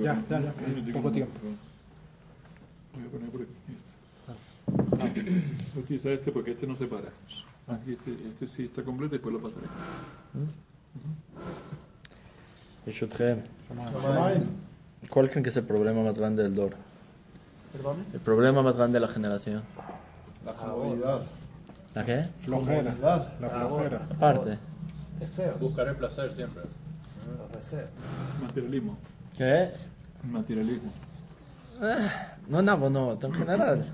Ya, ya, ya, poco tiempo. Voy a poner por aquí. Ah. Este, porque este no se para. Ah, aquí este, este sí está completo y después lo pasaré. Yeshutchem. ¿Cuál creen que es el problema más grande del Dor? ¿Perdón? El problema más grande de la generación. La comodidad. ¿La qué? Flojera. La flojera. Aparte. Buscar el placer siempre. Los deseos. Materialismo. ¿Qué? Materialismo. Ah, No, no, no, en general.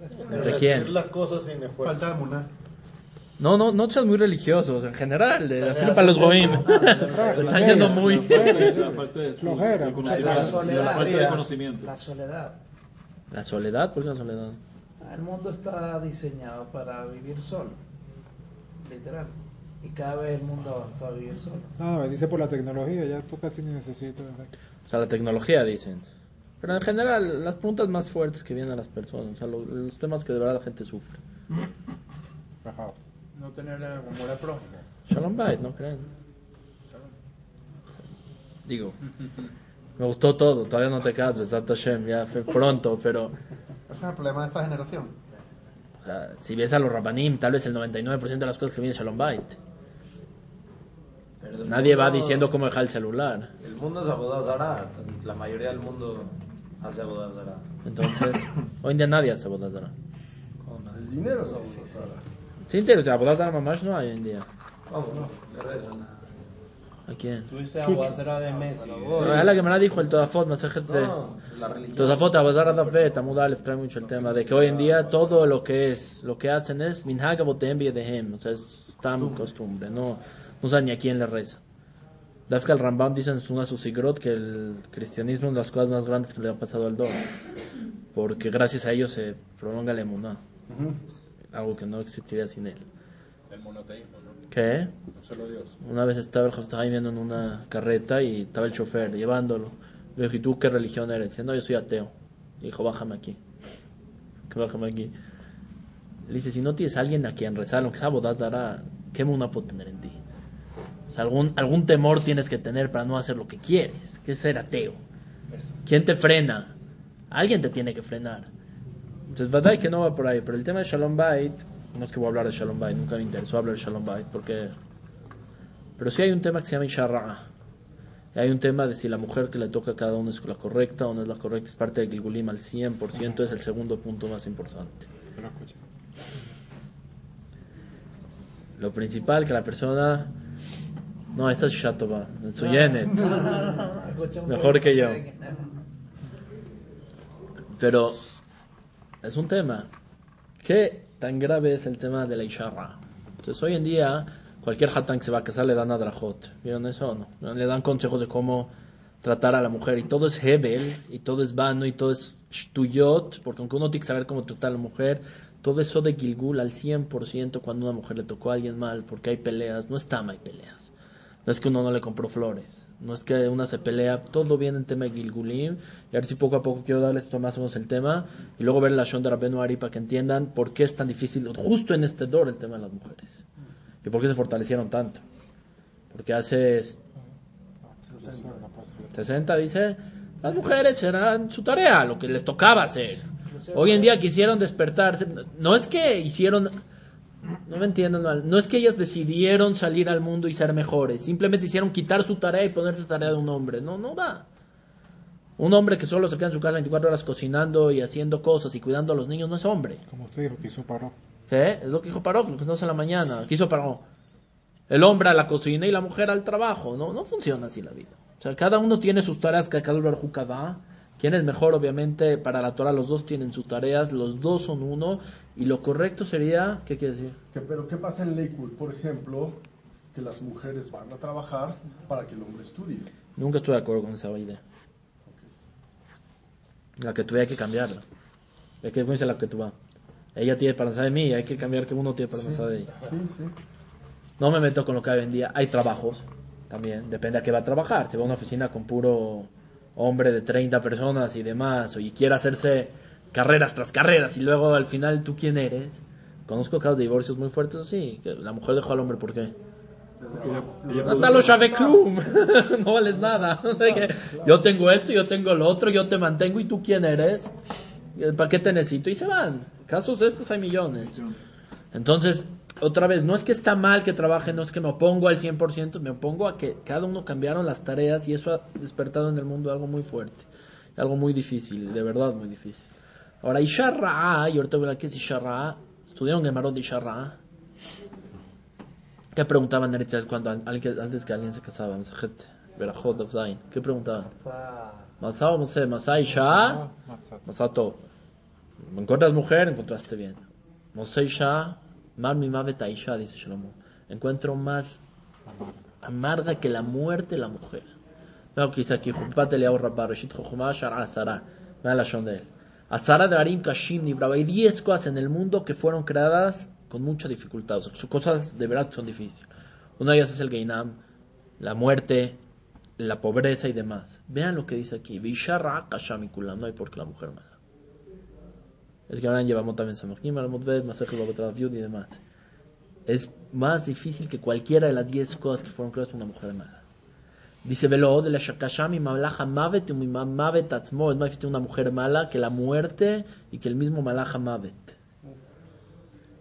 Deseo. ¿De quién? las cosas sin esfuerzo. Falta de munar. No, no, no seas muy religiosos, en general, de la para los goim. Están yendo muy... La falta de conocimiento. La soledad. ¿La soledad? ¿Por qué la soledad? El mundo está diseñado para vivir solo. Literal. Y cada vez el mundo avanza a vivir solo. No, me dice por la tecnología, ya tú casi ni necesitas. O sea, la tecnología, dicen. Pero en general, las preguntas más fuertes que vienen a las personas, o sea, lo- los temas que de verdad la gente sufre. Rajado. No tener amor al prójimo. Shalom Bait, ¿no creen? Digo, me gustó todo, todavía no te casas, Besat Hashem, ya fue pronto, pero Ese es el problema de esta generación. o sea, si ves a los Rabbanim, tal vez el 99% de las cosas que vienen Shalom Bait. Pero Nadie va mundo- diciendo cómo dejar el celular. El mundo es abodazara. La mayoría del mundo hace abodazara. Entonces, hoy en día nadie hace Abodazara. El dinero es abodazara. Sí, o sea, Abodazara mamash no hay hoy en día. ¿Cómo? Le rezan a... ¿A quién? Dices aguacera de Messi. Es la que me la dijo el Todafot, Masajet de... No, la religión. Tosafot Abazar Adafet, Amud Aleph trae mucho el tema de que hoy en día todo lo que es, lo que hacen es Minhag Abotem Biedehem, o sea, es tan costumbre, no, no saben ni a quién le reza. Dafka el Rambam dice en una Susigrot que el cristianismo es una de las cosas más grandes que le ha pasado al Dor, porque gracias a ello se prolonga la emuná, algo que no existiría sin él. El monoteísmo, ¿no? ¿Qué? Un solo Dios. Una vez estaba el Jaftahay viendo en una carreta y estaba el chofer llevándolo. Le dije, ¿y tú qué religión eres? Dice, no, yo soy ateo. Le dijo, bájame aquí. Que bájame aquí. Le dice, si no tienes a alguien a quien rezar, lo que sea dará, ¿qué muna puedo tener en ti? O sea, algún, algún temor tienes que tener para no hacer lo que quieres, que es ser ateo. ¿Quién te frena? Alguien te tiene que frenar. Entonces, verdad que no va por ahí, pero el tema de Shalom Bait, no es que voy a hablar de Shalom Bait, nunca me interesó hablar de Shalom Bait, porque pero sí hay un tema que se llama Isharra. Y hay un tema de si la mujer que le toca a cada uno es la correcta o no es la correcta. Es parte del Gilgulim al 100%, es el segundo punto más importante. Lo principal que la persona... No, esta es Shatova, su Yenet. Mejor que yo. Pero es un tema. ¿Qué tan grave es el tema de la Isharra? Entonces hoy en día cualquier hatán que se va a casar le dan a Drajot. ¿Vieron eso o no? Le dan consejos de cómo tratar a la mujer y todo es Hebel y todo es vano y todo es Shtuyot, porque aunque uno tiene que saber cómo tratar a la mujer, todo eso de Gilgul al 100% cuando una mujer le tocó a alguien mal, porque hay peleas, no está hay peleas. No es que uno no le compró flores, no es que una se pelea, todo viene en tema de Gilgulim, y a ver si poco a poco quiero darles más o menos el tema, y luego ver la Shon de Rabenu Ari para que entiendan por qué es tan difícil, justo en este dor, el tema de las mujeres. Y por qué se fortalecieron tanto. Porque hace 60 dice, las mujeres eran su tarea, lo que les tocaba hacer. Hoy en día quisieron despertarse, no es que hicieron, no me entiendan mal, no es que ellas decidieron salir al mundo y ser mejores, simplemente hicieron quitar su tarea y ponerse tarea de un hombre, no, no va. Un hombre que solo se queda en su casa 24 horas cocinando y haciendo cosas y cuidando a los niños no es hombre. Como usted dijo, que hizo paró. ¿Qué? Es lo que dijo Paró, lo que estamos en la mañana. ¿Qué hizo Paró? El hombre a la cocina y la mujer al trabajo. No, no funciona así la vida. O sea, cada uno tiene sus tareas que cada uno da. ¿Quién es mejor? Obviamente, para la Torah los dos tienen sus tareas, los dos son uno. Y lo correcto sería, ¿qué quiere decir? Que- pero ¿qué pasa en Lakewood? Por ejemplo, que las mujeres van a trabajar para que el hombre estudie. Nunca estuve de acuerdo con esa idea. La que tuve hay que cambiarla. Es que dice la que tú vas. Ella tiene para de mí, hay que cambiar que uno tiene para de ella. Sí, sí. No me meto con lo que hay hoy en día. Hay trabajos también, depende a qué va a trabajar. Si va a una oficina con puro hombre de 30 personas y demás, y quiere hacerse carreras tras carreras y luego al final tú quién eres. Conozco casos de divorcios muy fuertes, sí, que la mujer dejó al hombre, ¿por qué? Porque ella- ella No produce- lo sabe club, no vales nada. Yo tengo esto, yo tengo lo otro, yo te mantengo y tú quién eres. ¿Para qué te necesito? Y se van. Casos de estos hay millones. Entonces, otra vez, no es que está mal que trabaje, no es que me opongo al 100%, me opongo a que cada uno cambiaron las tareas y eso ha despertado en el mundo algo muy fuerte, algo muy difícil, de verdad muy difícil. Ahora, Isha Ra'a, y ahorita voy a ver qué es Isha Ra'a, estudiaron Gemarot de Isha Ra'a. ¿Qué preguntaban cuando antes que alguien se casaba? Masajet, Berajot of Zain. ¿Qué preguntaban? Masá o Mosé, Masá Isha, Matzat. Masato. Encuentras mujer, encontraste bien. Mosé Isha, Mar mi Isha, dice Shlomo. Encuentro más amarga que la muerte la mujer. Veo que dice aquí, Jupat Eliyahu Rabba, Reshit Chochumah, Shara Asara. Vea la shon de él. Asara de Arim Kashim Nibraba. Hay 10 cosas en el mundo que fueron creadas con mucha dificultad. O sea, cosas de verdad son difíciles. Una de ellas es el Geinam, la muerte, la pobreza y demás. Vean lo que dice aquí. Visharra Kashamikulam. No hay por qué la mujer mala. Es que ahora llevamos también Samachim, Alamutbet, Masajel Babotra Viud y demás. Es más difícil que cualquiera de las 10 cosas que fueron creadas por una mujer mala. Dice Velo de la Shakashami Malaja Mavet y Mavet Atzmo. Es más difícil una mujer mala que la muerte y que el mismo Malaja Mavet.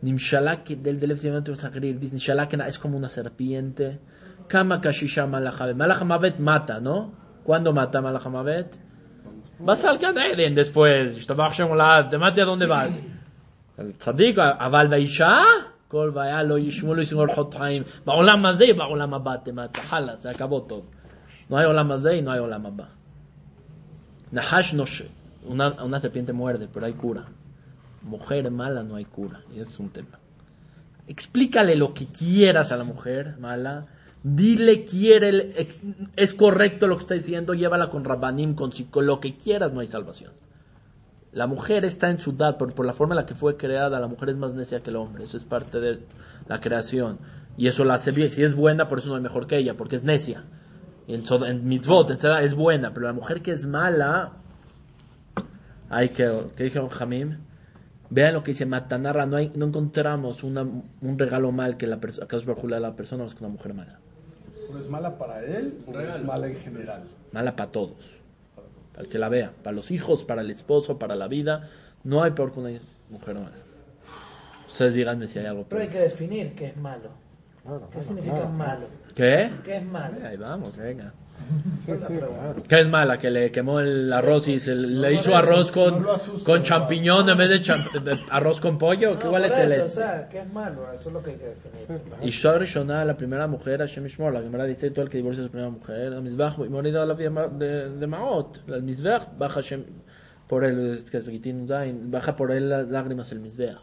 Nimshalak del del dice es como una serpiente. Kama Kashisha Malaja Malaja Mavet mata, ¿no? ¿Cuándo mata Malaja Mavet? Vas al Eden después. Te mate a dónde vas. El tzadik, כל בעיה לא ישמעו לו ישמעו אורחות חיים. בעולם הזה ובעולם הבא תמטה, חלאס, se acabó todo. No hay Olam y no hay Olam Abba. Nahash Noshe, una, una serpiente muerde, pero hay cura. Mujer mala no hay cura, y es un tema. Explícale lo que quieras a la mujer mala, dile quiere, es, correcto lo que está diciendo, llévala con Rabbanim, con, lo que quieras, no hay salvación. La mujer está en su edad, por, por la forma en la que fue creada, la mujer es más necia que el hombre, eso es parte de la creación. Y eso la hace bien, si es buena, por eso no es mejor que ella, porque es necia. En, so- en mitzvot, en tzedakah, es buena, pero la mujer que es mala, hay que, ¿qué dijeron Jamim? Vean lo que dice Matanarra, no, hay, no encontramos una- un regalo mal que la persona, a la persona más que una mujer mala. ¿Pero es mala para él o es mala en general? Mala para todos. Para el que la vea. Para los hijos, para el esposo, para la vida. No hay peor que una mujer mala. Ustedes díganme si hay algo Pero hay peor. que definir qué es malo. Claro, ¿Qué claro, significa claro. malo? ¿Qué? ¿Qué es malo? Ahí vamos, venga. Sí, sí, claro. ¿Qué es mala? Que le quemó el arroz y se le no hizo eso, arroz no con, lo asusta, con no. champiñón en vez de, champ- de arroz con pollo. ¿Qué No, cuál es el eso, este? o sea, ¿qué es malo? Eso es lo que hay que definir. Y Shor Rishonah, la primera mujer, Hashem Ishmor, la Gemara dice, todo el que divorcia a su primera mujer, el Mizbach, y morida la vía de, de Maot, el Mizbach, baja Hashem, por él, es que es Gitin Zain, baja por él las lágrimas el Mizbach.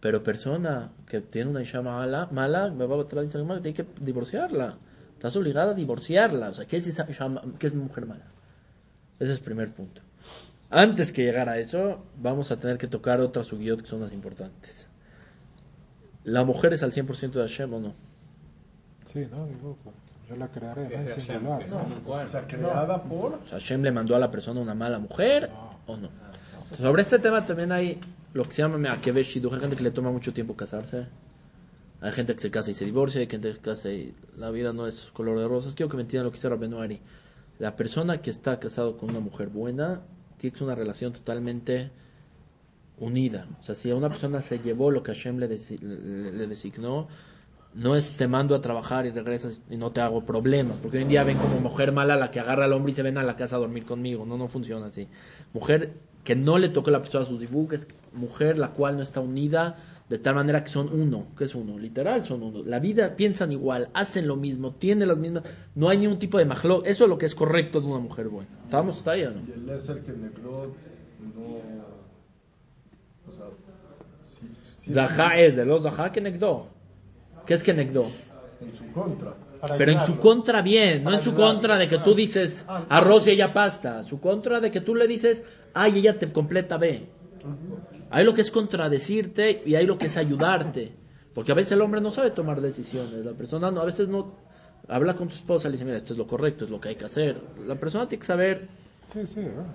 Pero persona que tiene una isha mala, mala, me va a traer Gemara, tiene que divorciarla. Estás obligada a divorciarla. O sea, ¿qué es, esa qué es mujer mala? Ese es el primer punto. Antes que llegar a eso, vamos a tener que tocar otras sugiot que son las importantes. ¿La mujer es al 100% de Hashem o no? Sí, no, digo, pues, yo la crearé, ¿no? de Es Hashem. singular. ¿no? O sea, creada por... O sea, Hashem le mandó a la persona una mala mujer o no. Sobre este tema también hay lo que se llama Meakevesh Shidduch. Hay gente que le toma mucho tiempo casarse. Hay gente que se casa y se divorcia. Hay gente que se casa y la vida no es color de rosas. Quiero que me entiendan lo que dice Rabenu Ari. La persona que está casado con una mujer buena tiene una relación totalmente unida. O sea, si a una persona se llevó lo que Hashem le, le designó, no es te mando a trabajar y regresas y no te hago problemas. Porque hoy en día ven como mujer mala la que agarra al hombre y se ven a la casa a dormir conmigo. No, no funciona así. Mujer que no le toque la persona a sus dibujos, es mujer la cual no está unida de tal manera que son uno. ¿Qué es uno? Literal son uno. La vida piensan igual, hacen lo mismo, tienen las mismas. No hay ningún tipo de majlo. Eso es lo que es correcto de una mujer buena. ¿Estábamos hasta ahí o no? Y el es el que negró no... O sea, sí, sí es de los Zahá que. ¿Qué es que negdó? en su contra. Pero en su contra bien, no en su contra de que tú dices arroz y ella pasta. Su contra de que tú le dices, ay, ella te completa B. Hay lo que es contradecirte y hay lo que es ayudarte. Porque a veces el hombre no sabe tomar decisiones. La persona no, a veces no habla con su esposa y le dice, mira, esto es lo correcto, es lo que hay que hacer. La persona tiene que saber, Sí, sí, bueno.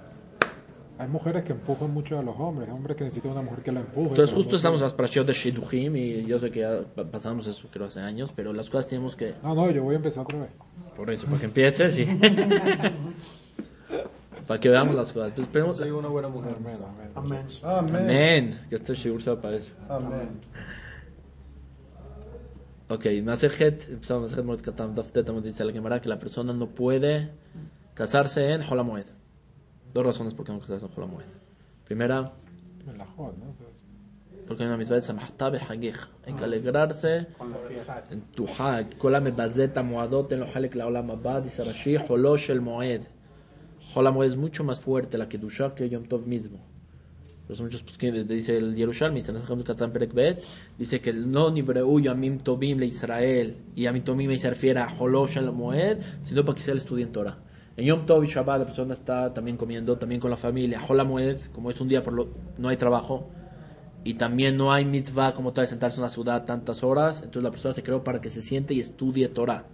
Hay mujeres que empujan mucho a los hombres, hay hombres que necesitan una mujer que la empuje. Entonces justo no- estamos en las parashot de Shidduchim y yo sé que ya pa- pasamos eso creo hace años, pero las cosas tenemos que... No, no, yo voy a empezar otra vez. Por eso, para que empieces y... para que veamos las cosas. Entonces, esperemos... Soy una buena mujer. Amén, amén. Amén. Amén. Amén. Que este shiur sea para eso. Amén. Ok, Masejet, empezamos Masejet Moed Katam, Daftet, dice la Gemara que la persona no puede casarse en Holamoed. Dos razones por qué no casarse en Holamoed. Primera, Me porque hay una misma de Samahtabe Hagij. Hay que alegrarse en tu Hag. Kola mebazeta moadot en lo halek la olam abad, dice Rashi, Holosh el Moed. Holamoed es mucho más fuerte la Kedusha que Yom Tov mismo. Por eso muchos poskim- dice el Yerushalmi, dice que no nibreu Yamim Tobim le Israel y Yamim Tobim se refiere a Holosh el Moed, sino para que sea el estudio en Torah. En Yom Tov y Shabbat la persona está también comiendo, también con la familia. Hol Moed, como es un día por lo, no hay trabajo y también no hay mitzvah como tal de sentarse en una ciudad tantas horas, entonces la persona se creó para que se siente y estudie Torah.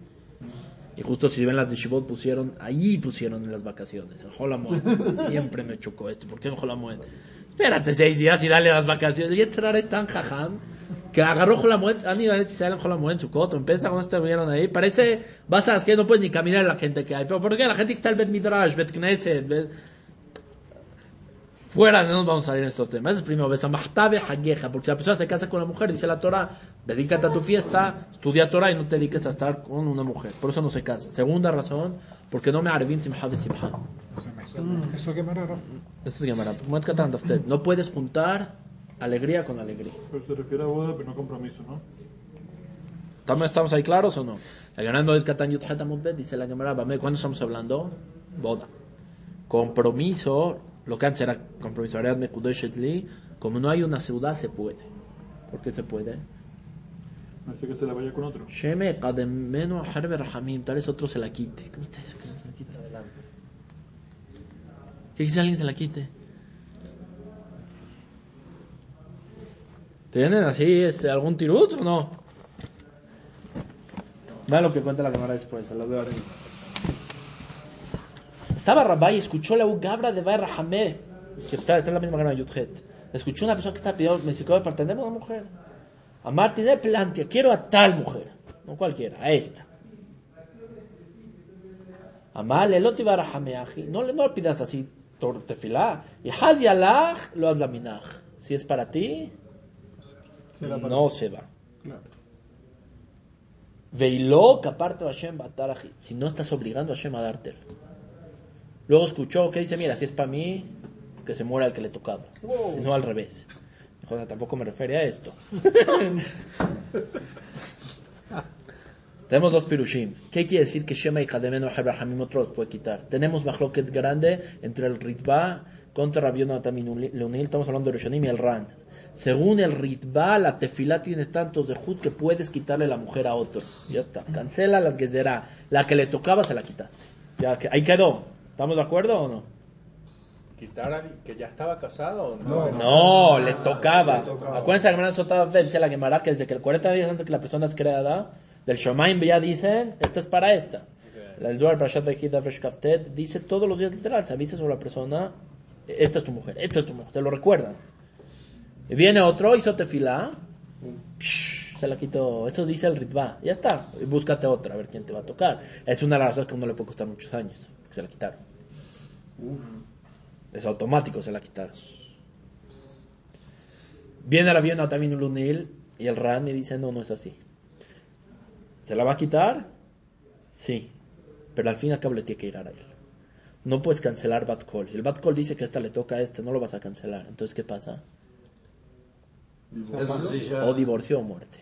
Y justo si ven las de Shibot pusieron, ahí pusieron en las vacaciones, en Holamoed. Siempre me chocó esto, ¿por qué en Holamoed? Espérate seis días y dale las vacaciones. Y Yetzirah es tan jajam que agarró Holamoed, han ido a Israel en Holamoed en su coto, empieza cuando estuvieron ahí, parece, vas a las que no puedes ni caminar la gente que hay, pero ¿por qué? La gente que está el Bet Midrash, Bet Knesset, Bet- Fuera, no nos vamos a salir en estos temas. Es el primero. Besamahtabe hageja. Porque si la persona se casa con la mujer, dice la Torah, dedícate a tu fiesta, estudia Torah y no te dediques a estar con una mujer. Por eso no se casa. Segunda razón, porque no me arvin simha simha. Eso es Gemara. Muet katan daftet. No puedes juntar alegría con alegría. Pero se refiere a boda, pero no compromiso, ¿no? ¿También estamos ahí claros o no? El ganando del katan dice la Gemara. ¿Cuándo estamos hablando? Boda. Compromiso, lo que antes era compromiso, como no hay una ciudad, se puede. ¿Por qué se puede? No sé que se la vaya con otro. Sheme Kademeno Harbe Rahamim, tal vez otro se la quite. ¿Qué quita eso? Que no se la quite. ¿Qué dice alguien se la quite? ¿Tienen así este, algún tirut o no? Vean lo que cuenta la cámara después, lo veo ahora. Estaba Rabá y escuchó la Ugabra de Bay Rahamé, que está, está en la misma cámara de Yudhet. Escuchó una persona que está pidiendo, me dice, ¿para tenemos una mujer? A Martín de Plantia, quiero a tal mujer, no cualquiera, a esta. Amal, el otro no le no pidas así tefilá. Y Hazi Alach lo haz laminaj. Si es para ti, no se va. Veilo aparte Hashem bataraji. Si no estás obligando a Hashem a dártelo. Luego escuchó que dice, mira, si es para mí, que se muera el que le tocaba. Si no al revés. Dijo, "No, tampoco me refiere a esto. Tenemos dos pirushim. ¿Qué quiere decir que Shema y Kademeno Abraham otro los puede quitar? Tenemos mahloket grande entre el Ritba contra Rabión Leonil. Estamos hablando de Rishonim y el Ran. Según el Ritba, la tefilá tiene tantos de Jud que puedes quitarle la mujer a otro. Ya está. Cancela las gezerá. La que le tocaba se la quitaste. Ya que, ahí quedó. ¿Estamos de acuerdo o no? ¿Quitar a que ya estaba casado o No, No, le tocaba. Le tocaba. Acuérdense, la hermana Sotaba dice la Gemara que desde que el 40 días antes que la persona es creada, del Shomaim ya dicen, esta es para esta. La del Zohar Parashat Vehida Fresh Kaftet dice todos los días literal, se avisa sobre la persona, esta es tu mujer, esta es tu mujer, se lo recuerdan. Y viene otro, hizo tefilá, psh, se la quitó, eso dice el Ritva, ya está, búscate otra, a ver quién te va a tocar. Es una de las razones que a uno le puede costar muchos años, que se la quitaron. Es automático, se la quitaron. Viene el avión a también Lunil y el Ran y dice, no, no es así. ¿Se la va a quitar? Sí. Pero al fin y al cabo le tiene que ir a él. No puedes cancelar Bad Call. El Bad Call dice que esta le toca a este, no lo vas a cancelar. Entonces, ¿qué pasa? Eso sí ya. O divorcio o muerte.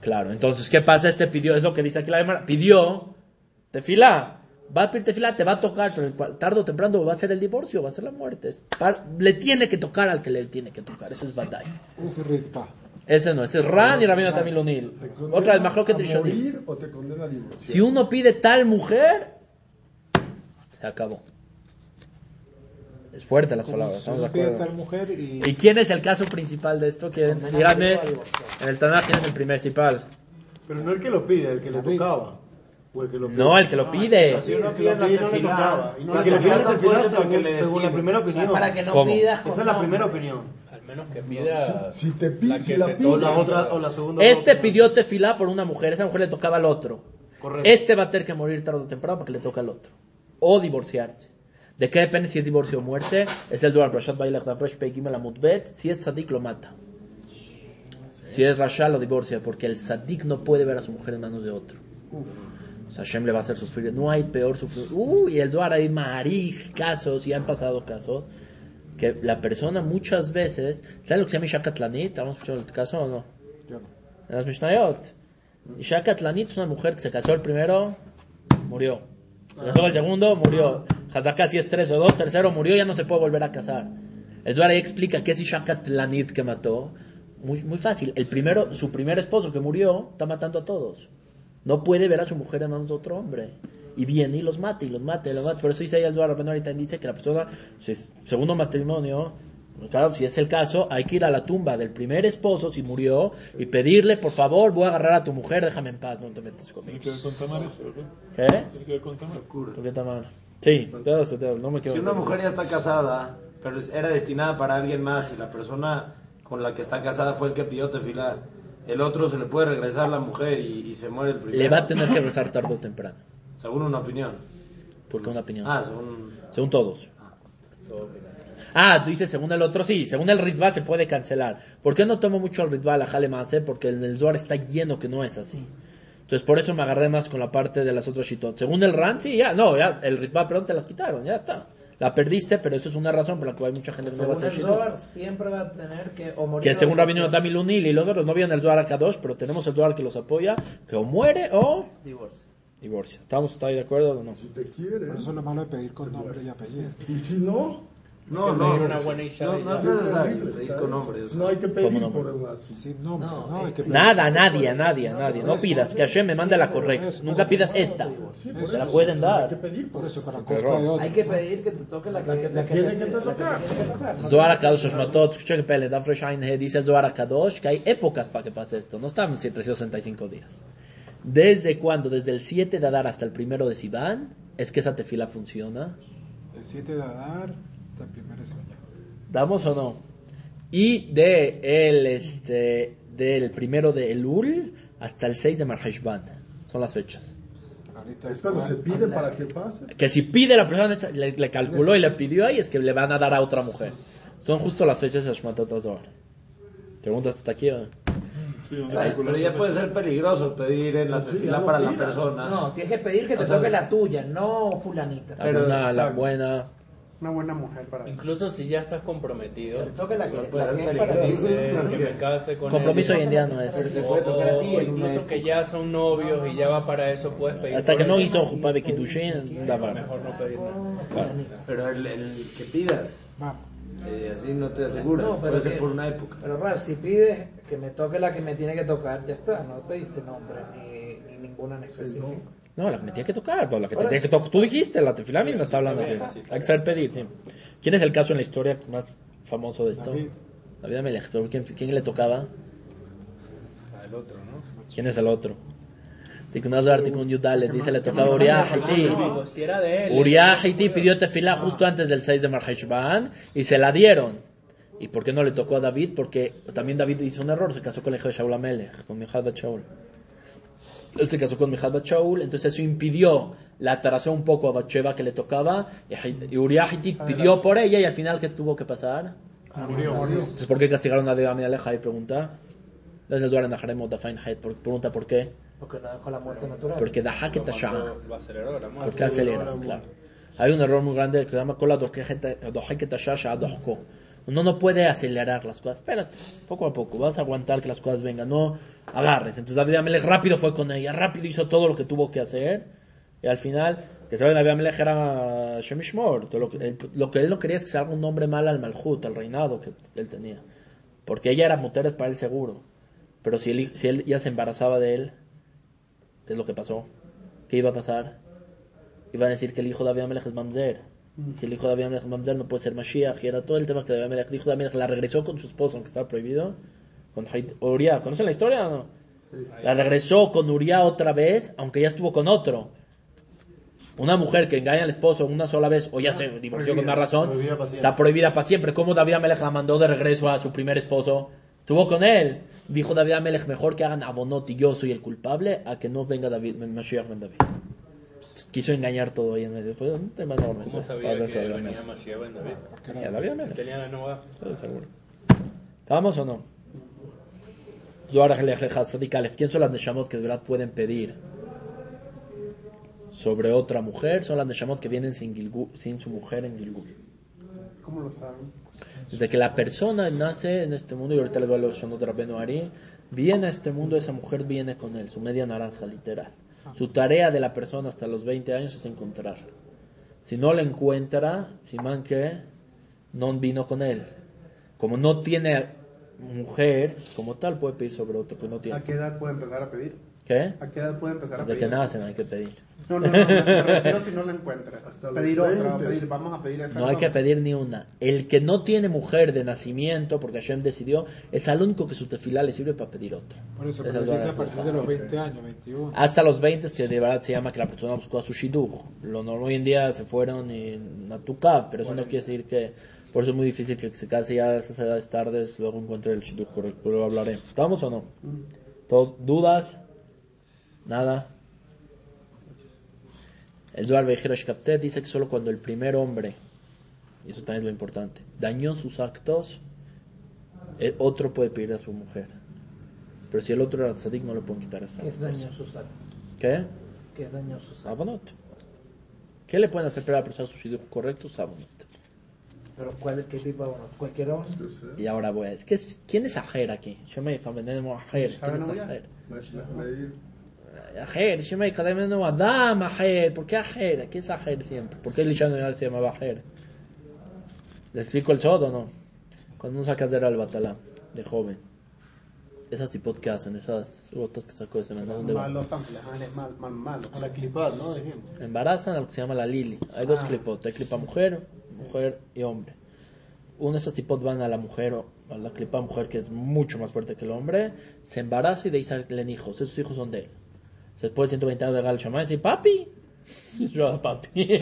Claro, entonces, ¿qué pasa? Este pidió, es lo que dice aquí la Gemara, pidió tefilá. Va a pedir tefilá, te va a tocar, pero tarde o temprano va a ser el divorcio, va a ser la muerte. Es par- le tiene que tocar al que le tiene que tocar. Eso es Badai. Ese. Ese no, ese es Ran y Rabino también Lunil. ¿Te condena Otra vez, mejor que Trishonim. Si uno pide tal mujer, se acabó. Es fuerte las palabras, Si estamos de pide acuerdo. tal mujer y... ¿Y quién es el caso principal de esto? ¿Quién? Dígame, en el Tanaj, ¿quién es el principal? Pero no el que lo pide, el que le tocaba. O el que lo pide. No, el que lo pide. Si El que pide lo la pide no le tocaba. Y no Según- la pide. primera O sea, opinión. para que no ¿Cómo? pidas Esa es la primera opinión. Al menos que pida. Si te pi- la si la te pides- O la otra, o la segunda. Este opinión. pidió tefilá por una mujer, esa mujer le tocaba al otro. Correcto. Este va a tener que morir tarde o temprano porque le toca al otro. O divorciarse. ¿De qué depende si es divorcio o muerte? Es el dual Rashat Bailach Zafresh Peigim el Amutbet. Si es tzadik, lo mata. Si es Rasha, lo divorcia porque el tzadik no puede ver a su mujer en manos de otro. O sea, Hashem le va a hacer sufrir. No hay peor sufrir. Uy, el Duar hay marij, casos, y han pasado casos, que la persona muchas veces, ¿saben lo que se llama Isha Katlanit? ¿Hemos escuchado el caso o no? Yo no. En las Mishnayot. Isha Katlanit es una mujer que se casó el primero, murió. Se casó el segundo, murió. Hazaka si es tres o dos, tercero murió, ya no se puede volver a casar. El Duar ahí explica qué es Isha Katlanit que mató. Muy, muy fácil. El primero, su primer esposo que murió, está matando a todos. No puede ver a su mujer en manos de otro hombre. Y viene y los mata, y los mata, y los mata. Por eso dice ahí el Duar ahorita dice que la persona, si es segundo matrimonio, claro, si es el caso, hay que ir a la tumba del primer esposo, si murió, y pedirle, por favor, voy a agarrar a tu mujer, déjame en paz, no te metas Tiene conmigo. que ver con ¿verdad? ¿Qué? Tiene que ver con tamales. ¿Por qué tan mal? Sí, no me. Si una mujer ya está casada, pero era destinada para alguien más y la persona con la que está casada fue el que pidió tefilá, el otro se le puede regresar la mujer y, y se muere el primero. Le va a tener que rezar tarde o temprano. Según una opinión. Porque una opinión. Ah, según... Según todos. Ah, tú dices según el otro, sí, según el ritva se puede cancelar. ¿Por qué no tomo mucho el ritva a la Halemase? Porque en el Duar está lleno que no es así. Entonces por eso me agarré más con la parte de las otras shitot. Según el Ran, sí, ya, no, ya, el ritva, perdón, te las quitaron, ya está. La perdiste, pero eso es una razón por la que hay mucha gente que no va a Según hacer el shitot. dólar siempre va a tener que o morir Que según Rabino. Dami Lunil y los otros no vienen el Duar K2, pero tenemos el Duar que los apoya, que o muere o Divorcio. divorcia. ¿Estamos ahí de acuerdo o no? Si te quieres. Por eso es lo malo de pedir con nombre y apellido. Y si no, No, no, pedir una buena isha no, no es necesario pedir con nombres. no hay que ¿Cómo pedir por el así. Sin nombre, No, no, hay que pedir. Nada, nadie, a nadie, a nadie. No pidas, que Hashem me mande la correcta. Nunca pidas esta. Se la pueden Hay dar. que pedir por eso, para. Hay que pedir que te toque la que, te tiene te- que te tocar. Zohar te- Shmatot, escucha que pele, da Fresh Ein He, dice Zohar Akadosh que hay épocas para que pase esto, no están 365 días. ¿Desde cuándo? Desde el 7 de Adar hasta el primero de Sivan, es que esa tefila funciona. El 7 de Adar, hasta el primer sueño. ¿Damos o no? Y de el, este, del primero de Elul hasta el 6 de Marheshvan. Son las fechas. Ahorita Es cuando se pide para que pase. Que si pide la persona, le, le calculó y le pidió ahí, es que le van a dar a otra mujer. Son justo las fechas de Shmatot Zohar. ¿Preguntas hasta aquí? o? Sí, Ay, Pero ya puede ser peligroso pedir en la Sí, ya no para la persona. No, tienes que pedir que te O sea, toque la tuya, no fulanita. La Pero, buena, la buena. Una buena mujer para Incluso si ya estás comprometido. Que te toque la que, No la que es para ti. Dices que me case con Compromiso hoy en día no Pero es. puede tocar a ti O en una incluso que época. ya son novios y ya va para eso, puedes pedir. Hasta por que no él. hizo Jupá de Kiddushin, da barra. Mejor no pedir nada. Pero el, el que pidas, eh, así no te asegura. No, pero puede ser que- por una época. Pero Ralph, si pides que me toque la que me tiene que tocar, ya está, no pediste nombre ni, ni ninguna en específico. No, la que me tiene que tocar, pues, la que te tiene que tocar. Tú dijiste, la tefilá misma está hablando así. Hay que saber pedir, sí. ¿Quién es el caso en la historia más famoso de esto? David. David Amelech. ¿Pero ¿Quién, quién le tocaba? Al otro, ¿no? ¿Quién es el otro? Tikkun Yudale, dice le tocaba Uriah Haiti. De. Uriah Haiti pidió tefilá justo antes del 6 de Marheshvan y se la dieron. ¿Y por qué no le tocó a David? Porque también David hizo un error, se casó con el hijo de Shaul Amelech, con Mijad Bat Shaul. Él se casó con Mijad Shaul, entonces eso impidió, la atrasó un poco a Batsheba que le tocaba, y y Uriah pidió por ella y al final, ¿qué tuvo que pasar? Murió. Entonces, ¿por qué castigaron a David Amelech? Ahí pregunta. Desde el Duran Naharem Otafain Hait, por- pregunta por qué. Porque no dejó la muerte natural. Porque da que tasha. aceleró la muerte. Porque acelera, claro. Hay un error muy grande que se llama cola dohko. Uno no puede acelerar las cosas. Espérate, poco a poco. Vas a aguantar que las cosas vengan. No agarres. Entonces David Amelech rápido fue con ella. Rápido hizo todo lo que tuvo que hacer. Y al final, que saben, David Amelech era Shemishmor. Lo lo que él no quería es que se haga un nombre mal al Malhut, al reinado que él tenía. Porque ella era mujeres para él seguro. Pero si él, si él ya se embarazaba de él, ¿qué es lo que pasó? ¿Qué iba a pasar? Iban a decir que el hijo de David Amelech es Mamzer. Si el hijo de es Mamzer, no puede ser Mashiach. Y era todo el tema que David Amelech, el hijo de Amelech la regresó con su esposo, aunque estaba prohibido. Con Uriah. ¿Conocen la historia o no? La regresó con Uriah otra vez, aunque ya estuvo con otro. Una mujer que engaña al esposo una sola vez o ya se divorció con más razón, prohibida está prohibida para siempre. ¿Cómo David Amelech la mandó de regreso a su primer esposo? Estuvo con él. Dijo David Amelech, mejor que hagan abonot y yo soy el culpable a que no venga David, Mashiach ben David. Quiso engañar todo ahí en medio. Fue un tema enorme. ¿Cómo sabía que venía. Mashiach ben David? Ya, David Amelech. Tenía la nueva. Sí, seguro. ¿Estamos o no? ¿Quién son las Neshamot que de verdad pueden pedir sobre otra mujer? Son las Neshamot que vienen sin, Gilgul- sin su mujer en Gilgul. ¿Cómo lo saben? Desde que la persona nace en este mundo, y ahorita les voy a los Shonot Rabbeinu Ari, viene a este mundo, esa mujer viene con él, su media naranja, literal. Su tarea de la persona hasta los 20 años es encontrar. Si no la encuentra, Simán que no vino con él. Como no tiene mujer, como tal puede pedir sobre otro, pues no ¿A tiene. qué edad puede empezar a pedir? ¿Qué? ¿A qué edad puede empezar a Desde pedir? que nacen hay que pedir. No, no, no, me refiero si no la encuentra. Hasta los pedir otra, 20. pedir, vamos a pedir esa. No hay que pedir ni una. El que no tiene mujer de nacimiento, porque Hashem decidió, es al único que su tefilá le sirve para pedir otra. Por eso, pero dice a partir de los 20 años, 21. Hasta los 20 es que de verdad se llama que la persona buscó a su shidduch. Lo normal hoy en día se fueron en a Tukab, pero eso no quiere decir que por eso es muy difícil que se case ya a esas edades tardes, luego encuentre el shidduch correcto, pero lo hablaré. ¿Estamos o no? ¿Todo- ¿Dudas? Nada. El Duar dice que solo cuando el primer hombre, y eso también es lo importante, dañó sus actos, el otro puede pedir a su mujer. Pero si el otro era tzadik, no le pueden quitar esa ¿Qué es? ¿Qué? ¿Qué es? Sabonot. ¿Qué le pueden hacer para la persona su shidduch correcto? Sabonot. Pero ¿cuál, ¿qué tipo de bono? ¿Cualquier hombre? Y ahora voy a decir, ¿qué es- ¿quién es Ajer aquí? Kamenenu Ajer. ¿Quién es ¿Saben Ajer? Ajer, Shemei Kamenenu Adam Ajer. ¿Por qué Ajer? ¿Qué es Ajer siempre? ¿Por qué el Lishano ya se llamaba Ajer? ¿Le explico el sodo o no? Cuando uno sacas de al Batalá, de joven, esas tipos que hacen, esas gotas que sacó ese menú, ¿dónde van? Malos mal, mal, malos. a la clipad, ¿no? Embarazan a lo que se llama la Lili. Hay dos clipot. Hay clipa mujer, mujer y hombre. Uno de esos tipos van a la mujer, o a la clipa mujer que es mucho más fuerte que el hombre, se embaraza y de ahí salen hijos. Esos hijos son de él. Después de 120 años de Gal Shammai, dice, papi. Yo, papi.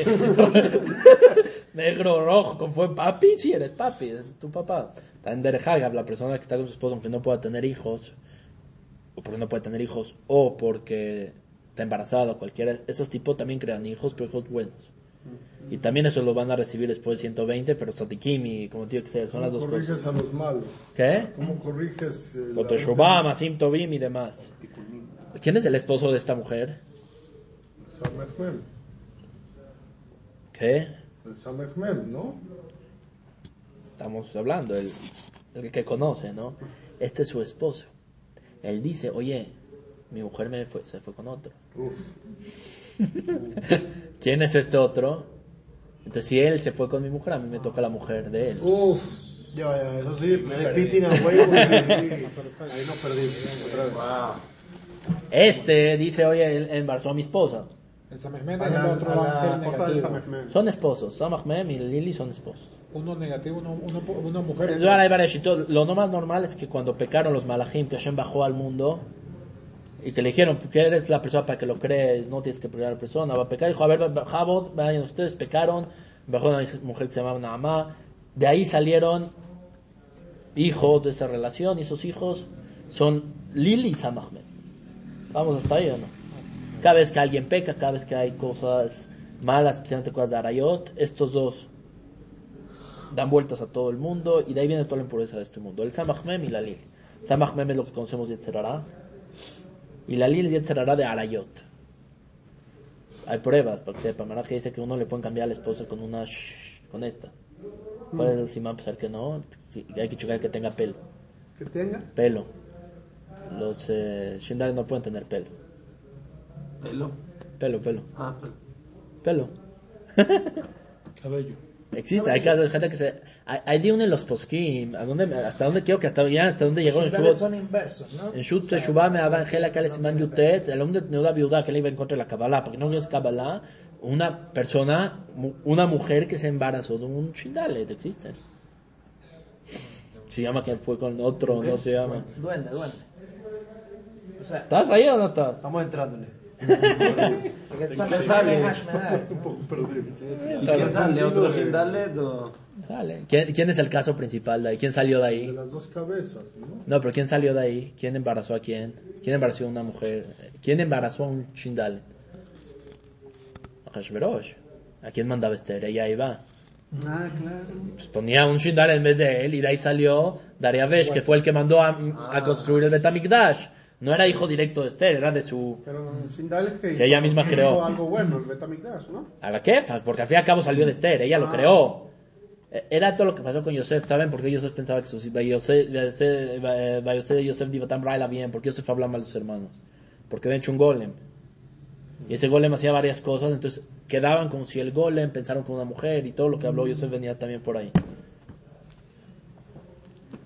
Negro, rojo, ¿cómo fue papi? Sí, eres papi, ese es tu papá. También Derehagav, la persona que está con su esposo, aunque no pueda tener hijos, o porque no puede tener hijos, o porque está embarazada, o cualquiera, esos tipos también crean hijos, pero hijos buenos. Y también eso lo van a recibir después de 120, pero Satikim y como tiene que ser, son las dos ¿Cómo corriges cosas. a los malos? ¿Qué? ¿Cómo corriges? eh, Tobim y demás. ¿Quién es el esposo de esta mujer? Samechmem. ¿Qué? El Samechmem, ¿no? Estamos hablando, el, el que conoce, ¿no? Este es su esposo. Él dice, oye, mi mujer me fue, se fue con otro. Uf. ¿Quién es este otro? Entonces, si él se fue con mi mujer, a mí me toca la mujer de él. Uf. Ya, ya, eso sí, me güey. porque Ahí no perdí. Otra vez. Este dice, oye, él embarazó a mi esposa. El Samehmed A es el otro ángel negativo. Son esposos. Samachmem y Lili son esposos. Uno negativo, uno, uno, una mujer. Lo no más normal es que cuando pecaron los malachim, que Hashem bajó al mundo y que le dijeron que eres la persona para que lo crees, no tienes que pegar a la persona, va a pecar. Dijo, a ver, Jabot, vayan ustedes, pecaron, bajó una mujer que se llamaba Naamá. De ahí salieron hijos de esa relación y esos hijos son Lili y Samachmed. Vamos hasta ahí o no. Cada vez que alguien peca, cada vez que hay cosas malas, especialmente cosas de Arayot, estos dos dan vueltas a todo el mundo y de ahí viene toda la impureza de este mundo. El Samachmem y la Lil. Samachmem es lo que conocemos de Yetzerará y la Lil Yetzerará de Arayot. Hay pruebas para que sepan. Maraje dice que uno le pueden cambiar a la esposa con una sh- con esta. ¿Cuál es el simán? Pensar que no. Sí, hay que checar que tenga pelo. Que tenga. Pelo. Los eh, Shindales no pueden tener pelo. Pelo. Pelo, pelo. Ah, pelo. Pelo. Cabello. Existe, hay casos de gente que se. Hay, de uno en los poskim. ¿a dónde, hasta dónde quiero que hasta ya, hasta dónde llegó en Los Shubot? son inversos, ¿no? En Shut Teshuvah me Evangela que le Siman Yutet, el hombre de Neuda Viuda que le iba en contra de la Kabbalah, porque no es Kabbalah, una persona, una mujer que se embarazó de un Shindalet, existen. Se llama que fue con otro, no se llama. Duende, duende. O sea, ¿Estás ahí o no estás? Estamos entrándole. sale? Mem Hashmenar, Un poco perdido. ¿Y qué sale? ¿Otro Shindalet o...? Sale. ¿Quién, quién es el caso principal de ahí? ¿Quién salió de De ahí? las dos cabezas, ¿no? No, pero ¿quién salió de ahí? ¿Quién embarazó a quién? ¿Quién embarazó a una mujer? ¿Quién embarazó a un Shindal? A Hashverosh. ¿A quién mandaba Esther? Ella iba. Ah, claro. Pues ponía un Shindal en vez de él y de ahí salió Dariavesh, que fue el que mandó a, a construir el Betamikdash. No era hijo directo de Esther, era de su... Pero Sindal que Que ella misma creó. algo bueno, el Betamigdash, ¿no? ¿A la qué? Porque al fin y al cabo salió de Esther, ella lo creó. E- Era todo lo que pasó con Yosef, ¿saben por qué Yosef pensaba que sus Yosef, Yosef, Yosef, tan braila bien? Porque Yosef hablaba mal de sus hermanos. Porque habían hecho un golem. Y ese golem hacía varias cosas, entonces quedaban como si el golem pensaron con una mujer y todo lo que habló Yosef venía también por ahí.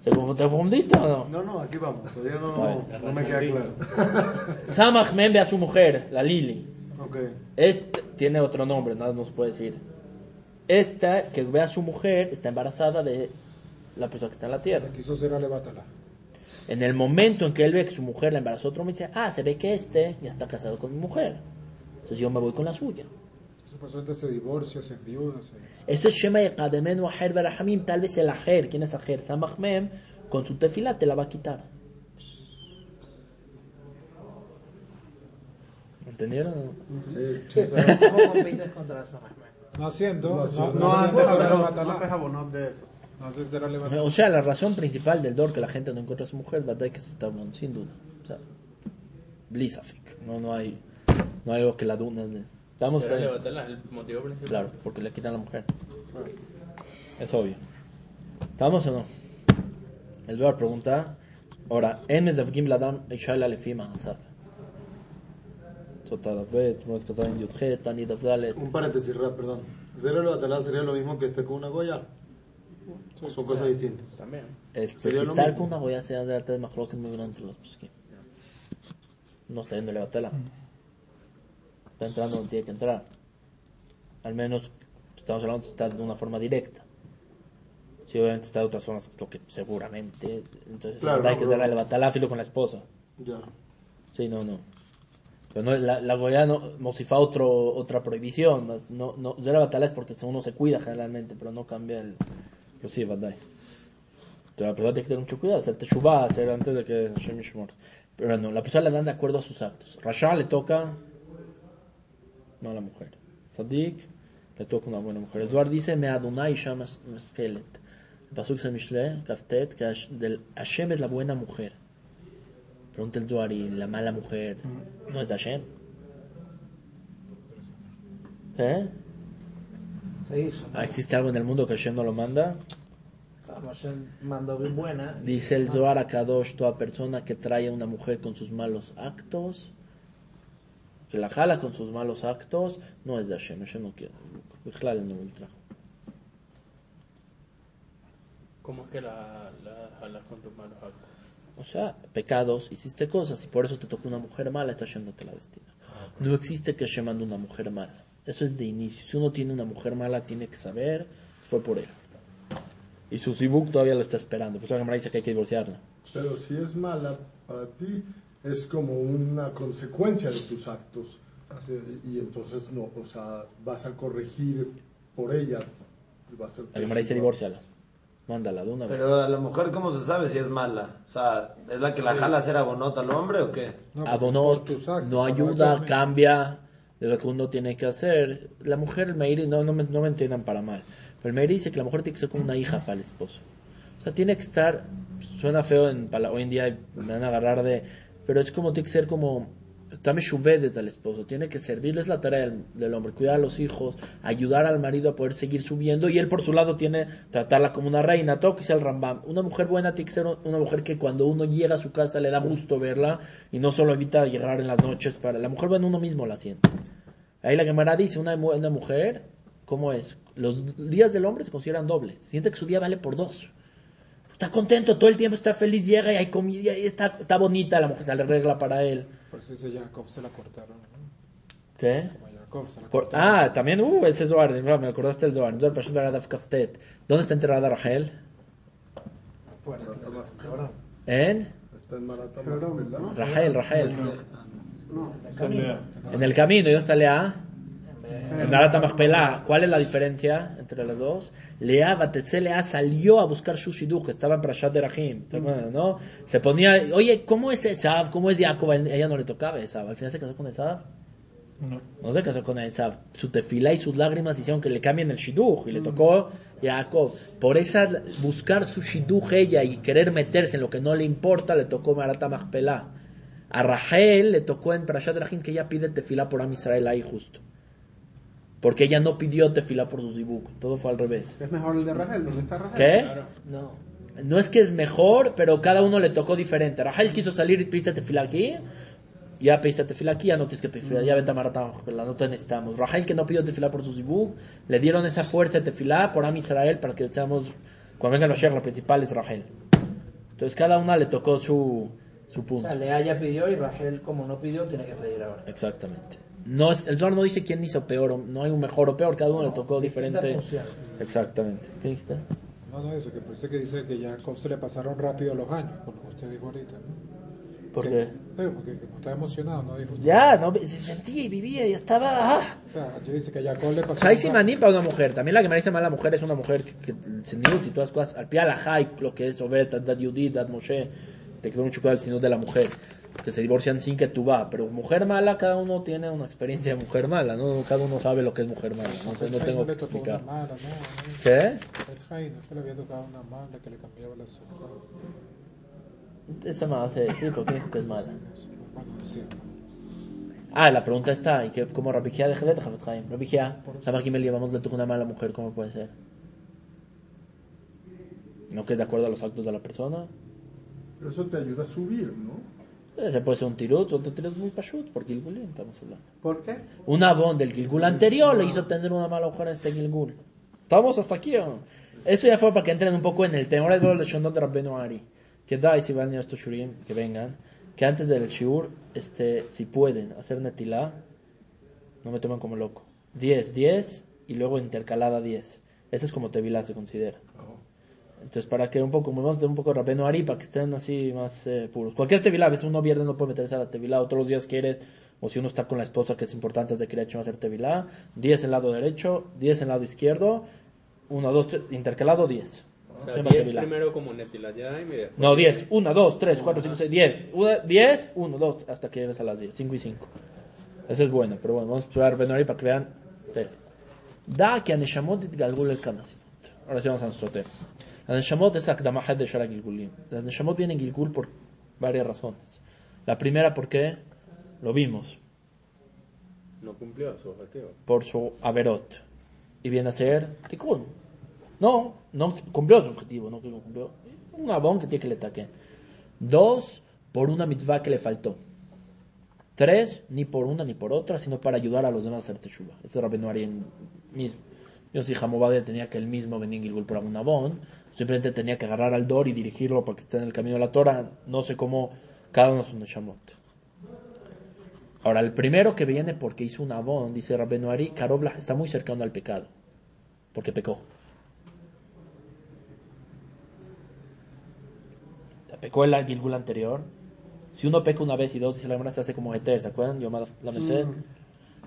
¿Se conf- ¿Te confundiste o no? No, no, aquí vamos. Todavía no, no me queda claro. Samach Mem ve a su mujer, la Lili. Ok. Este tiene otro nombre, nada nos puede decir. Esta que ve a su mujer está embarazada de la persona que está en la tierra. Quiso ser alevatala. En el momento en que él ve que su mujer la embarazó otro, me dice, ah, se ve que este ya está casado con mi mujer. Entonces yo me voy con la suya. Pasó antes se divorcia, se enviuda, se... Esto es Shema Yekademenu Aher Berahamim. Tal vez el Aher, ¿quién es Aher? Samach Mem, con su tefila te la va a quitar. ¿Entendieron? ¿cómo compites contra Samach Mem? No haciendo, no, No, jabonot de eso. No ser alevatala. O sea, la razón principal del dor que la gente no encuentra a su mujer, ¿verdad? Que se está sin duda. O sea, blisafik. No, no hay, no hay algo que la duda. Estamos Será ahí. levantarla, el motivo principal. Claro, porque le quitan a la mujer. Es obvio. ¿Estamos o no? El Zohar pregunta. Ahora, en Mezavgim Ladam Ishaila Lefima Asaf. Un paréntesis, rap, perdón. Cero el batalá sería lo mismo que esté con una goya. ¿O son cosas distintas? También. Este, si lo está mismo. con una goya, se hace tres majloques muy grandes entre los. No está yendo a batela. Está entrando donde tiene que entrar. Al menos estamos hablando de está de una forma directa. Si obviamente está de otras formas, lo que seguramente. Entonces Claro, hay no, que pero- hacer el batala filo con la esposa. Ya. Sí, no, no. Pero no, la, la goya no, mosifa otro, otra prohibición. más No, no, la batalla es porque uno se cuida generalmente, pero no cambia el. Pero sí, batalla. Entonces la persona tiene que tener mucho cuidado, hacer teshuvah, hacer antes de que. Pero no, la persona le dan de acuerdo a sus actos. Rasha le toca, no a la mujer. Sadik le toca una buena mujer. Eduard dice, me adonai shamas meskelet. El pasuk se mishle, kaftet, que del Hashem es la buena mujer. Pregunta el Duar, ¿y la mala mujer no es de Hashem? ¿Eh? Ah, ¿Existe algo en el mundo que Hashem no lo manda? Hashem mandó bien buena. Dice el Zohar a Kadosh, toda persona que trae a una mujer con sus malos actos, la jala con sus malos actos, no es de Hashem. Hashem no quiere. No lo trajo. ¿Cómo es que la, la jalas con tus malos actos? O sea, pecados, hiciste cosas y por eso te tocó una mujer mala, esta Hashem no te la destina. No existe que Hashem mande una mujer mala. Eso es de inicio. Si uno tiene una mujer mala, tiene que saber que fue por él. Y su Zibuk todavía lo está esperando. Pues la Gemara dice que hay que divorciarla. Pero si es mala para ti, es como una consecuencia de tus actos. Y entonces, no, o sea, vas a corregir por ella. y va a ser La dice divorciala. Mándala de una vez. Pero a la mujer, ¿cómo se sabe si es mala? O sea, ¿es la que la jala a hacer abonota al hombre o qué? No, Abonot tus actos, no ayuda, cambia de lo que uno tiene que hacer. La mujer, el Meiri, no, no, me, no me entiendan para mal. Pero el Meiri dice que la mujer tiene que ser como una hija para el esposo. O sea, tiene que estar, suena feo en, pala- hoy en día, me van a agarrar de, pero es como, tiene que ser como, está desde al esposo, tiene que servirle, es la tarea del, hombre, cuidar a los hijos, ayudar al marido a poder seguir subiendo, y él por su lado tiene tratarla como una reina, todo que sea el Rambam. Una mujer buena tiene que ser una mujer que cuando uno llega a su casa le da gusto verla, y no solo evita llegar en las noches para, la mujer buena uno mismo la siente. Ahí la Gemara dice, una, una mujer, ¿cómo es? Los días del hombre se consideran dobles, siente que su día vale por dos. Está contento todo el tiempo, está feliz, llega y hay comida y está, está bonita, la mujer se le arregla para él. Por eso ese Jacob se la cortaron. ¿no? ¿Qué? Como a Jacob se la Por- cortaron. ah, también, uh, ese es Zohar, me acordaste del Zohar. Zohar Pashut Baradaf Kaftet. ¿Dónde está enterrada Rachel? Fuera. Ahora. En Está en Marata Pero, Macpela. ¿no? En el camino, ¿y dónde está Lea? En Marata Machpelah. ¿Cuál es la diferencia entre las dos? Lea, Batetze Lea salió a buscar su shidduch, estaba en Prashat de Rahim, ¿te acuerdas, ¿no? Se ponía, oye, ¿cómo es Esav? ¿Cómo es Jacob? Ella no le tocaba Esav. Al final se casó con Esav. No. No se casó con Esav. Su tefilá y sus lágrimas hicieron que le cambien el shidduch y le tocó Jacob. Por esa buscar su shidduch ella y querer meterse en lo que no le importa, le tocó Marata Machpelah. A Rahel le tocó en Parashat Rahim que ella pide tefilá por Am Israel ahí justo. Porque ella no pidió tefilá por sus dibujos. Todo fue al revés. Es mejor el de Rachel, ¿dónde está Rachel? ¿Qué? No. No es que es mejor, pero cada uno le tocó diferente. Rahel quiso salir y pediste tefilá aquí. Ya pediste tefilá aquí, ya no tienes que pedir. Ya vete a Marata, Machpelah, no te necesitamos. Rahel que no pidió tefilá por sus dibujos, le dieron esa fuerza de tefilá por Am Israel para que seamos, cuando vengan los sheikhs, la principal es Rahel. Entonces cada una le tocó su, su O punto. sea, Lea ya pidió y Rachel, como no pidió, tiene que pedir ahora. Exactamente. No es, el Zohar no dice quién hizo peor, o- no hay un mejor o peor, cada uno le tocó diferente. Exactamente. ¿Qué dijiste? No, no, eso, que parece que dice que ya a Jacob se le pasaron rápido los años, por lo que usted dijo ahorita. ¿no? ¿Por qué? Eh, porque como estaba emocionado, ¿no? Dijo, Ya, no, se sentía y vivía y estaba. ¡ah! O sea, yo dice que a Jacob le pasó. Simanim para una mujer. También la que me dice mal la mujer es una mujer que, que el sinut y todas las cosas. Al pie a la high, lo que es Obed, Dad Yudit, Dad Moshe. Te quedó mucho cuidado el sinut de la mujer. Que se divorcian sin que tú va. Pero mujer mala, cada uno tiene una experiencia de mujer mala. ¿no? Cada uno sabe lo que es mujer mala. ¿no? Entonces no tengo que explicar. mala, ¿no? ¿Qué? Es Jaime, no se le había tocado una mala que le cambiaba la. Esa sí, porque dijo que es mala. Ah, la pregunta está, ¿y qué, cómo Rabijía de Jedet, Jafet Chaim? Rabijía, Gimel llevamos le tocó una mala mujer, ¿cómo puede ser? ¿No que es de acuerdo a los actos de la persona? Pero eso te ayuda a subir, ¿no? Ese puede ser un tirut, otro tirut muy pashut, por Gilgulim estamos hablando. ¿Por qué? Un avón del Gilgul anterior le hizo tener una mala mujer a este Gilgul. ¿Estamos hasta aquí o no? Eso ya fue para que entren un poco en el tema. Ahora es lo de Shondot de Rabbenu Ari. Que da, y si van a estos shurim, que vengan, que antes del shiur, este, si pueden hacer netilá, no me tomen como loco. 10, 10 y luego intercalada 10. Ese es como tevilá se considera. Entonces, para que un poco, vamos a tener un poco de Rabenu Ari, para que estén así más eh, puros. Cualquier tevilá, a veces uno viernes no puede meterse a la tevilá, otros los días quieres, o si uno está con la esposa, que es importante desde que le hecho hacer tevilá, 10 en lado derecho, 10 en lado izquierdo, 1, 2, 3, intercalado 10. O Se sea, llama 10 tevilá. primero como Netila ya y media. No, 10. 1, 2, 3, 4, 5, 6, 10. 10, 1, 2, hasta que llegues a las 10. 5 y 5. Eso es bueno, pero bueno, vamos a estudiar Rabenu Ari para que vean. Da que Aneshamot galgul el Kamasimot. Ahora sí vamos a nuestro tema. Las Neshamot es Akdamahat de Shara Gilgulim. Las Neshamot vienen Gilgul por varias razones. La primera, porque lo vimos, No cumplió su objetivo. por su Averot. Y viene a ser Tikkun. No, no cumplió su objetivo, no cumplió. Un abón que tiene que le taquen. Dos, por una mitzvah que le faltó. Tres, ni por una ni por otra, sino para ayudar a los demás a hacer teshuva. Ese es Rabenu Ari en- mismo. Yo si Hamobade tenía que él mismo venir en Gilgul por un abón, simplemente tenía que agarrar al Dor y dirigirlo para que esté en el camino de la Torah. No sé cómo cada uno es un Neshamot. Ahora, el primero que viene porque hizo un abón, dice Rabenu Ari, Karobla está muy cercano al pecado, porque pecó. Pecó el Gilgul anterior. Si uno peca una vez y dos, dice la hermana, se hace como Eter, ¿se acuerdan? Yo la.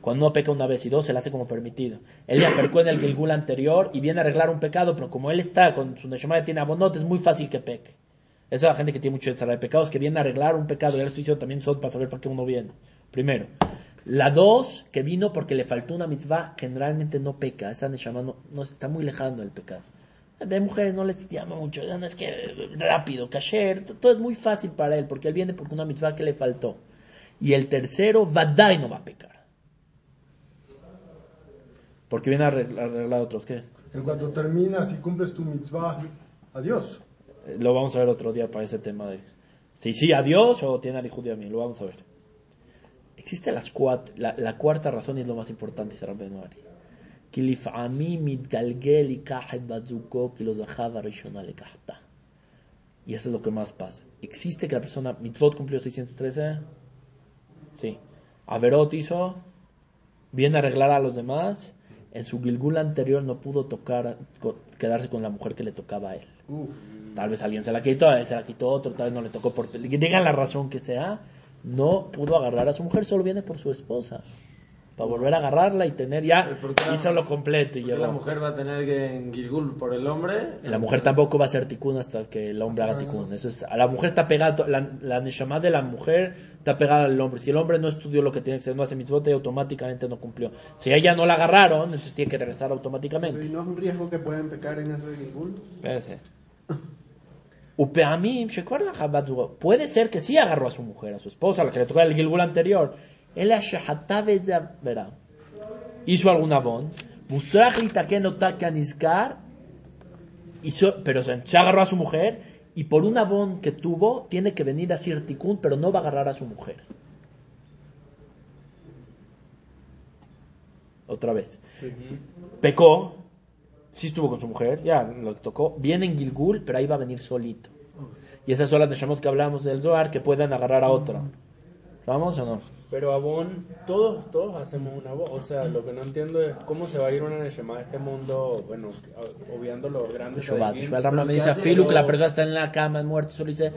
Cuando uno peca una vez y dos, se le hace como permitido. Él ya pecó en el Gilgul anterior y viene a arreglar un pecado, pero como él está con su Neshama tiene abonot, es muy fácil que peque. Esa es la gente que tiene mucho de pecados, que viene a arreglar un pecado. Ya le estoy diciendo también son para saber para qué uno viene. Primero. La dos, que vino porque le faltó una mitzvah, generalmente no peca. Esa Neshama no, no está muy lejano del pecado. Ve mujeres no les llama mucho, no es que rápido, kasher, todo es muy fácil para él, porque él viene por una mitzvah que le faltó. Y el tercero, Vadai no va a pecar. Porque viene a arreglar, otros. ¿Qué? En cuanto terminas y cumples tu mitzvah, adiós. Eh, lo vamos a ver otro día para ese tema de si sí adiós o tiene alijudia a mí. Lo vamos a ver. Existe las cuat, la, la, cuarta razón y es lo más importante, Sarab Benuari. Y eso es lo que más pasa. ¿Existe que la persona, mitzvot cumplió 613? Sí. Averot hizo, viene a arreglar a los demás en su Gilgul anterior no pudo tocar, quedarse con la mujer que le tocaba a él. Uf. Tal vez alguien se la quitó, a él se la quitó otro, tal vez no le tocó por... Digan la razón que sea, no pudo agarrar a su mujer, solo viene por su esposa. Para volver a agarrarla y tener ya, ¿Por qué la- hizo lo completo y ¿Por qué llegó. la mujer va a tener que en Gilgul por el hombre? La mujer tampoco va a hacer tikkun hasta que el hombre haga tikkun. Eso es, a la mujer está pegada, la, la neshama de la mujer está pegada al hombre. Si el hombre no estudió lo que tiene que hacer, no hace mitzvot, automáticamente no cumplió. Si ella no la agarraron, entonces tiene que regresar automáticamente. ¿Y no es un riesgo que pueden pecar en eso de Gilgul? Espérese. Upeamim. Puede ser que sí agarró a su mujer, a su esposa, a la que le tocó el Gilgul anterior. Za- verá. Hizo algún abón. Hizo, pero se, agarró a su mujer. Y por un abón que tuvo, tiene que venir a Sir Tikkun, pero no va a agarrar a su mujer. Otra vez. Pecó, sí estuvo con su mujer, ya lo tocó, viene en Gilgul, pero ahí va a venir solito. Y esas son las Neshamot que hablamos del Zohar, que pueden agarrar a otra. ¿Vamos o no? Pero Abón, todos, todos hacemos una voz. O sea, lo que no entiendo es cómo se va a ir una Neshama de este mundo, bueno, obviando los grandes. El Rambam me dice, Pero- Filu, que la persona está en la cama, es muerta, solo dice,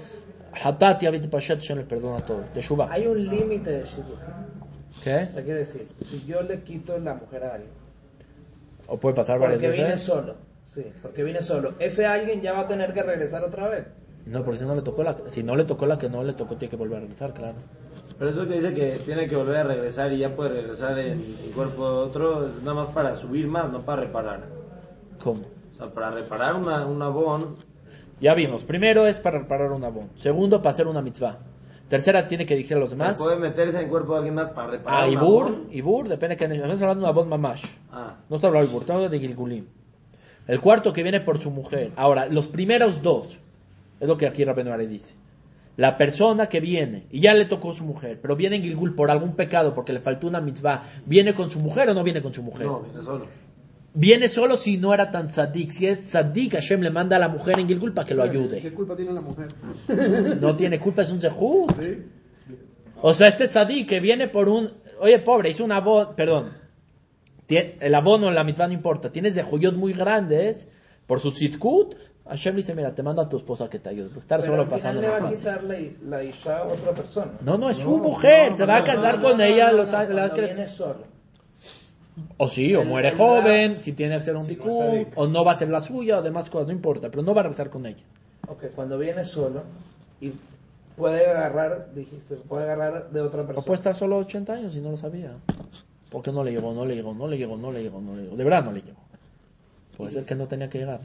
Hatat y Abit Pashat, Hashem le perdona todo. De Shubá. Hay un límite de shidduch. ¿Qué? ¿Qué quiere decir? Si yo le quito la mujer a alguien, O puede pasar varias porque vine veces. solo, sí, porque vine solo, ese alguien ya va a tener que regresar otra vez. No, porque si no le tocó la, si no le tocó la que no le tocó, tiene que volver a regresar, claro. Pero eso que dice que tiene que volver a regresar y ya puede regresar en el cuerpo de otro, es nada más para subir más, no para reparar. ¿Cómo? O sea, para reparar una, un abón, Ya vimos. Primero es para reparar un abón. Segundo, para hacer una mitzvah. Tercera, tiene que dirigir a los demás. puede meterse en el cuerpo de alguien más para reparar Ah, Ibur. Ibur, depende que estamos hablando de una voz mamash. Ah, No está hablando de Ibur, estamos hablando de Gilgulim. El cuarto que viene por su mujer. Ahora, los primeros dos, es lo que aquí Are dice. La persona que viene, y ya le tocó su mujer, pero viene en Gilgul por algún pecado, porque le faltó una mitzvah, ¿viene con su mujer o no viene con su mujer? no, viene solo. Viene solo si no era tan tzadik. Si es tzadik, Hashem le manda a la mujer en Gilgul para que lo ayude. ¿Qué culpa tiene la mujer? No tiene culpa, es un zehut. ¿Sí? O sea, este tzadik que viene por un... Oye, pobre, hizo un abono... Perdón. El abono en la mitzvah no importa. Tienes de muy grandes por su tzidkut. Hashem dice, mira, te mando a tu esposa que te ayude. Estar Pero solo pasando le va a quitar la, la isha a otra persona. No, no, es su mujer. se va a casar con ella. los, No, la- viene solo. o sí, o muere joven. Si tiene que hacer un Si tikkun. o no va a ser la suya. O demás cosas. No importa. Pero no va a regresar con ella. Ok, cuando viene solo y puede agarrar, dijiste, puede agarrar de otra O persona. puede estar solo 80 años y no lo sabía. Porque no le llegó, no le llegó, no le llegó, no le llegó, no le llegó. De verdad no le llegó. Puede ser que no tenía que llegar.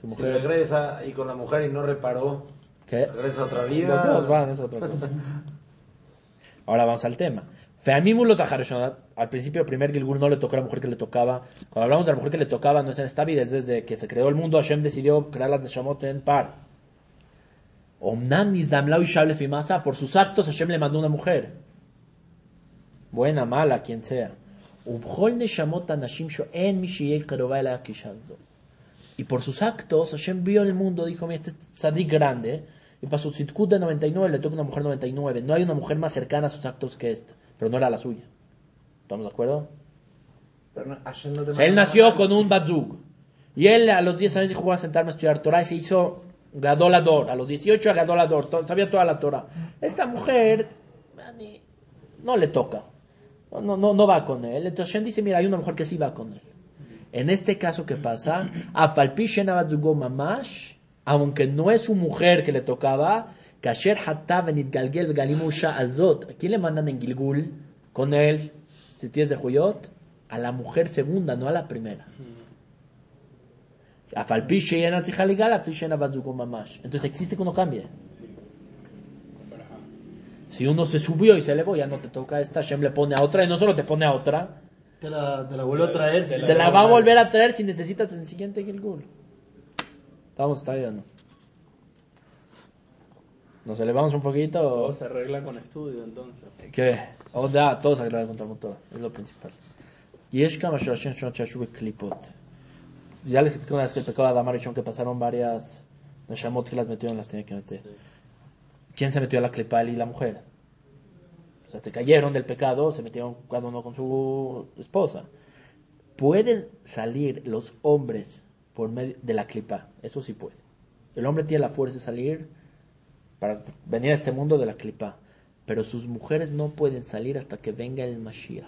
Su Si mujer. regresa y con la mujer y no reparó, ¿Qué? regresa otra Los vida. dos van, es otra cosa. Ahora vamos al tema. Al principio, el primer Gilgul no le tocó a la mujer que le tocaba. Cuando hablamos de la mujer que le tocaba, no es en esta vida, es desde que se creó el mundo, Hashem decidió crear las Neshamot en par. Omnam Nizdamlau y Shable Fimasa, por sus actos Hashem le mandó una mujer. Buena, mala, quien sea. Neshamot Anashim Kishanzo. Y por sus actos, Hashem vio el mundo, dijo, mira, este es tzadik grande, y para su tzitkut de 99 le toca una mujer 99. No hay una mujer más cercana a sus actos que esta, pero no era la suya. ¿Estamos de acuerdo? Pero no, no te O sea, él nació con un batzug. Y él a los 10 años dijo, voy a sentarme a estudiar Torah y se hizo gadolador. A los 18 gadolador, sabía toda la Torah. Esta mujer no le toca. No, no, no, va con él. Entonces Hashem dice, mira, hay una mujer que sí va con él. En este caso, ¿qué pasa? Batzugo mamash, aunque no es su mujer que le tocaba, kasher galgel azot. ¿A quién le mandan en Gilgul con él? Si tienes de Juyot, a la mujer segunda, no a la primera. Entonces existe que uno cambie. Si uno se subió y se elevó, ya no te toca esta, Hashem le pone a otra, y no solo te pone a otra, Te la, te la vuelvo a traer. si te la va a volver a traer si necesitas en el siguiente Gilgul. ¿Estamos está bien? ¿Nos elevamos un poquito? Todo se arregla con estudio, entonces. ¿Qué? O da, todos agregan contra motor. Es lo principal. Ya les expliqué una vez que el pecado de Adamar y Shon que pasaron varias Neshamot que las metieron, las tenía que meter. ¿Quién se metió a la clipa? Él y la mujer. O sea, se cayeron del pecado, se metieron cada uno con su esposa. Pueden salir los hombres por medio de la clipa, eso sí puede. El hombre tiene la fuerza de salir para venir a este mundo de la clipa. Pero sus mujeres no pueden salir hasta que venga el Mashiach.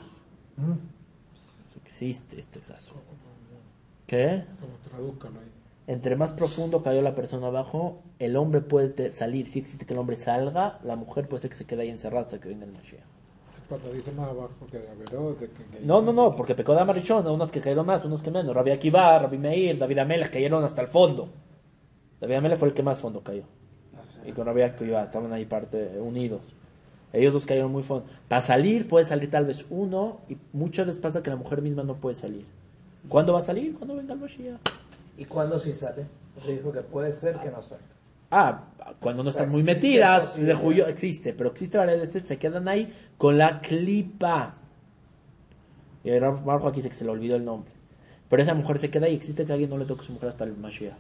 Existe este caso. ¿Qué? Como tradúzcalo ahí. Entre más profundo cayó la persona abajo, el hombre puede salir. Si existe que el hombre salga, la mujer puede ser que se quede ahí encerrada hasta que venga el Mashiach. Cuando dice más abajo que de Averot, de que... No, no, no, porque pecó de Amarichón, unos que cayeron más, unos que menos. Rabbi Akiva, Rabbi Meir, David Amelech cayeron hasta el fondo. David Amelech fue el que más fondo cayó. Y con Rabbi Akiva estaban ahí parte unidos. Ellos dos cayeron muy fondo. Para salir puede salir tal vez uno y muchas veces pasa que la mujer misma no puede salir. ¿Cuándo va a salir? Cuando venga el Mashiach. ¿Y cuándo sí sale? Porque dijo que puede ser que no salga. Ah, cuando no O sea, están muy metidas, de juyo existe, pero existe varias veces, se quedan ahí con la clipa. Y Marco aquí dice que se le olvidó el nombre. Pero esa mujer se queda ahí, existe que alguien no le toque a su mujer hasta el Mashiach.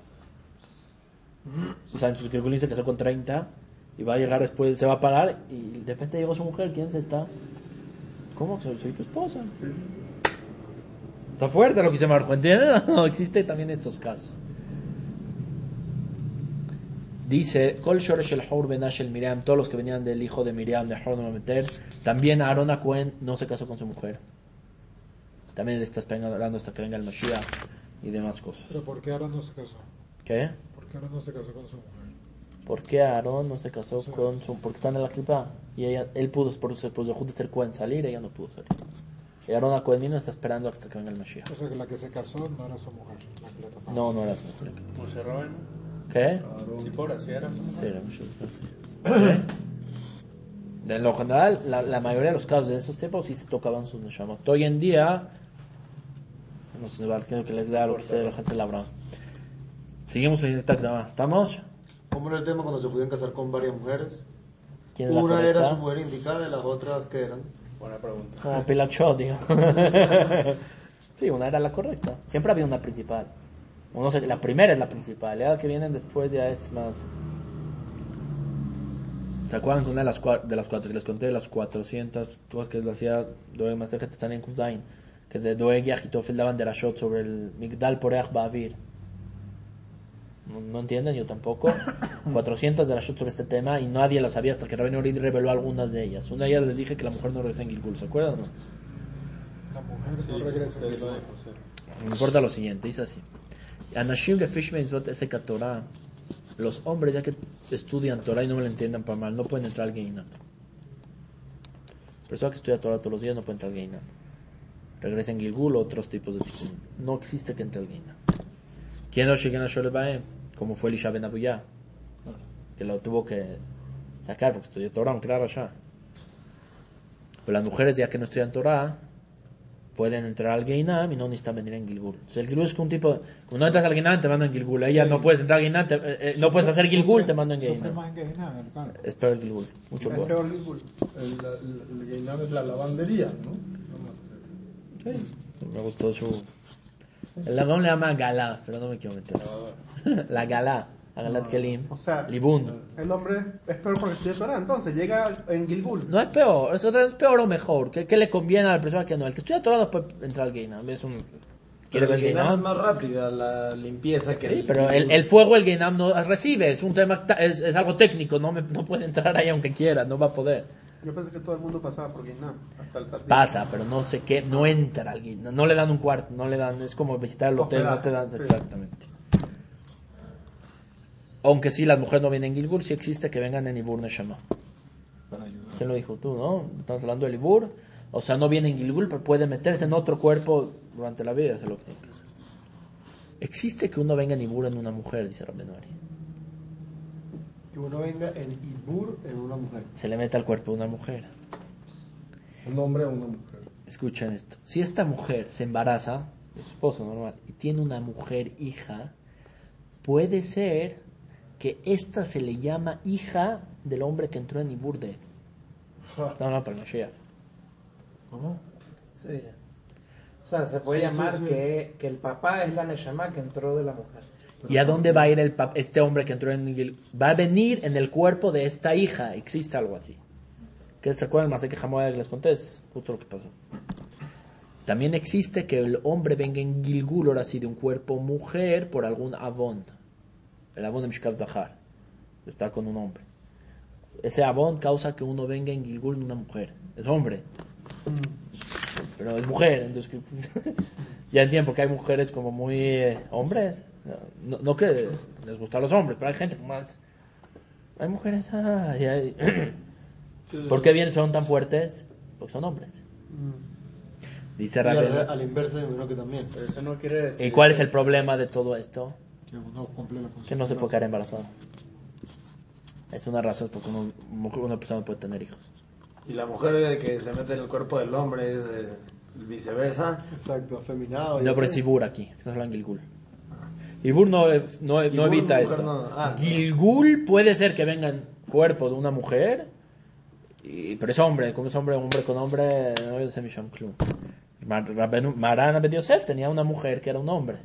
O sea, entonces se casó con 30 y va a llegar después, se va a parar y de repente llegó su mujer, ¿quién se está? ¿Cómo? Soy, soy tu esposa. Está fuerte lo que dice Marco, ¿entiendes? No, existe también estos casos. Dice, Kol Shoresh el Hor Miriam, todos los que venían del hijo de Miriam, de Hor no meter, también Aaron a Cohen no se casó con su mujer. También le está esperando hasta que venga el Mashiach y demás cosas. Pero ¿por qué Aaron no se casó? ¿Qué? ¿Por qué Aaron no se casó con su mujer? ¿Por qué Aarón no se casó con su... Porque están en la clipa. Y ella, él pudo, por su por su Cohen salir, ella no pudo salir. Y Aarón a Cohen vino está esperando hasta que venga el Mashiach. O sea que la que se casó no era su mujer, la que tocaba. No, no era su mujer. Moshe Rabbeinu. ¿Qué? Sí, por así era. Sí, era Moshe. ¿Qué? De lo general, la, la mayoría de los casos de esos tiempos sí se tocaban sus neshamot. Hoy en día, no sé, quiero que les da lo que se lo Hansel Abraham. Seguimos en esta tema. ¿Estamos? ¿Cómo era el tema cuando se podían casar con varias mujeres? ¿Quién es la Una era su mujer indicada y las otras que eran. Buena pregunta. Como Pilak Shot, digo. sí, una era la correcta. Siempre había una principal. Uno se- la primera es la principal. La que vienen después ya es más. ¿Se acuerdan que una de las, cua- de las cuatro que les conté, de las 400, todas que lo hacía Doeg Masejet están en Kuzain, que de Doeg y Agitofel daban de la shot sobre el Migdal Poreach Ba'avir? No, no entienden, yo tampoco. 400 de la shot sobre este tema y nadie lo sabía hasta que Rabbi Orid reveló algunas de ellas. Una de ellas les dije que la mujer no regresa en Gilgul, ¿se acuerdan o no? La mujer no regresa. lo dijo, sí. Me importa lo siguiente, dice así. Anashim esek Torah. Los hombres ya que estudian Torah y no me lo entiendan para mal, no pueden entrar al Geinam. Persona que estudia Torah todos los días no puede entrar al Geinam. Regresa en Gilgul o otros tipos de tikkun. No existe que entre al Geinam. ¿Quién no llega a Sholebae? Como fue Elisha Ben Abuyá, que lo tuvo que sacar porque estudió Torah, aunque era Rasha. Pero las mujeres ya que no estudian Torah, pueden entrar al Geinam y no necesitan venir en Gilgul. O sea, el Gilgul es que un tipo, como no entras al Geinam, te mandan en Gilgul. Ella no puedes entrar al Geinam, te- eh, eh, no puedes hacer Gilgul, te mandan en Geinam. el. Es peor el Gilgul, mucho Es peor. peor Gilgul. El, el, el Geinam es la lavandería, ¿no? Sí, me gustó su... El lavón le llama Galá, pero no me quiero meter. La Galá, Agalat Kelim, O sea, Libund. el hombre es peor porque estudia Torah, entonces llega en Gilgul. No es peor, es, es peor o mejor. ¿Qué, qué le conviene a la persona que no? El que estudia Torah no puede entrar al Geinam. Es un... ¿Quiere ver el el Geinam es más rápida la limpieza que Sí, pero el, el fuego el Geinam no recibe, es un tema, ta- es, es algo técnico, no, me- no puede entrar ahí aunque quiera, no va a poder. Yo pensé que todo el mundo pasaba por Geinam, hasta el Satir. Pasa, pero no sé qué, no entra al Geinam, no le dan un cuarto, no le dan, es como visitar el hotel, no te dan sí. exactamente. Aunque sí, las mujeres no vienen en Gilgul, sí existe que vengan en Ibur Neshama. Para ayudar. ¿Quién lo dijo tú, no? Estamos hablando del Ibur, o sea, no viene en Gilgul, pero puede meterse en otro cuerpo durante la vida, hacer lo que tiene que hacer. Existe que uno venga en Ibur en una mujer, dice Ramenori. Que uno venga en Ibur en una mujer. Se le mete al cuerpo de una mujer. Un hombre a una mujer. Escuchen esto. Si esta mujer se embaraza de su esposo normal y tiene una mujer hija, puede ser que esta se le llama hija del hombre que entró en Iburde. No, no, pero no llega. ¿Cómo? Sí. O sea, se puede Sí, llamar sí, sí. Que, que el papá es la Neshama que entró de la mujer. ¿Y a dónde va a ir el pap- este hombre que entró en Miguel? Va a venir en el cuerpo de esta hija. Existe algo así. ¿Qué se acuerdan más de que jamás les conté? Es justo lo que pasó. También existe que el hombre venga en Gilgul, ahora sí, de un cuerpo mujer por algún avón. El abón de Mishkav Zahar, de estar con un hombre. Ese abón causa que uno venga en Gilgul de una mujer. Es hombre. Pero es mujer, entonces que- ya entiendo porque hay mujeres como muy eh, hombres. No, no que les gustan los hombres, pero hay gente más. Hay mujeres. Ah, y hay- ¿Por qué bien son tan fuertes? Porque son hombres. Dice Y al, Rabel. al inverso, imagino que también. Pero eso no quiere decir. ¿Y cuál es el problema de todo esto? Que uno cumple la función. Que no se puede quedar embarazado. Es una razón porque uno- una persona no puede tener hijos. Y la mujer que se mete en el cuerpo del hombre es eh, viceversa. Exacto, afeminado. No, pero es Ibur aquí, estamos hablando en Gilgul. Ibur no, no, no Ibur, evita mujer, esto. no. Ah. Gilgul puede ser que venga en cuerpo de una mujer, y- pero es hombre, como es hombre, hombre con hombre, no es. Mar- Maran Ben Yosef tenía una mujer que era un hombre.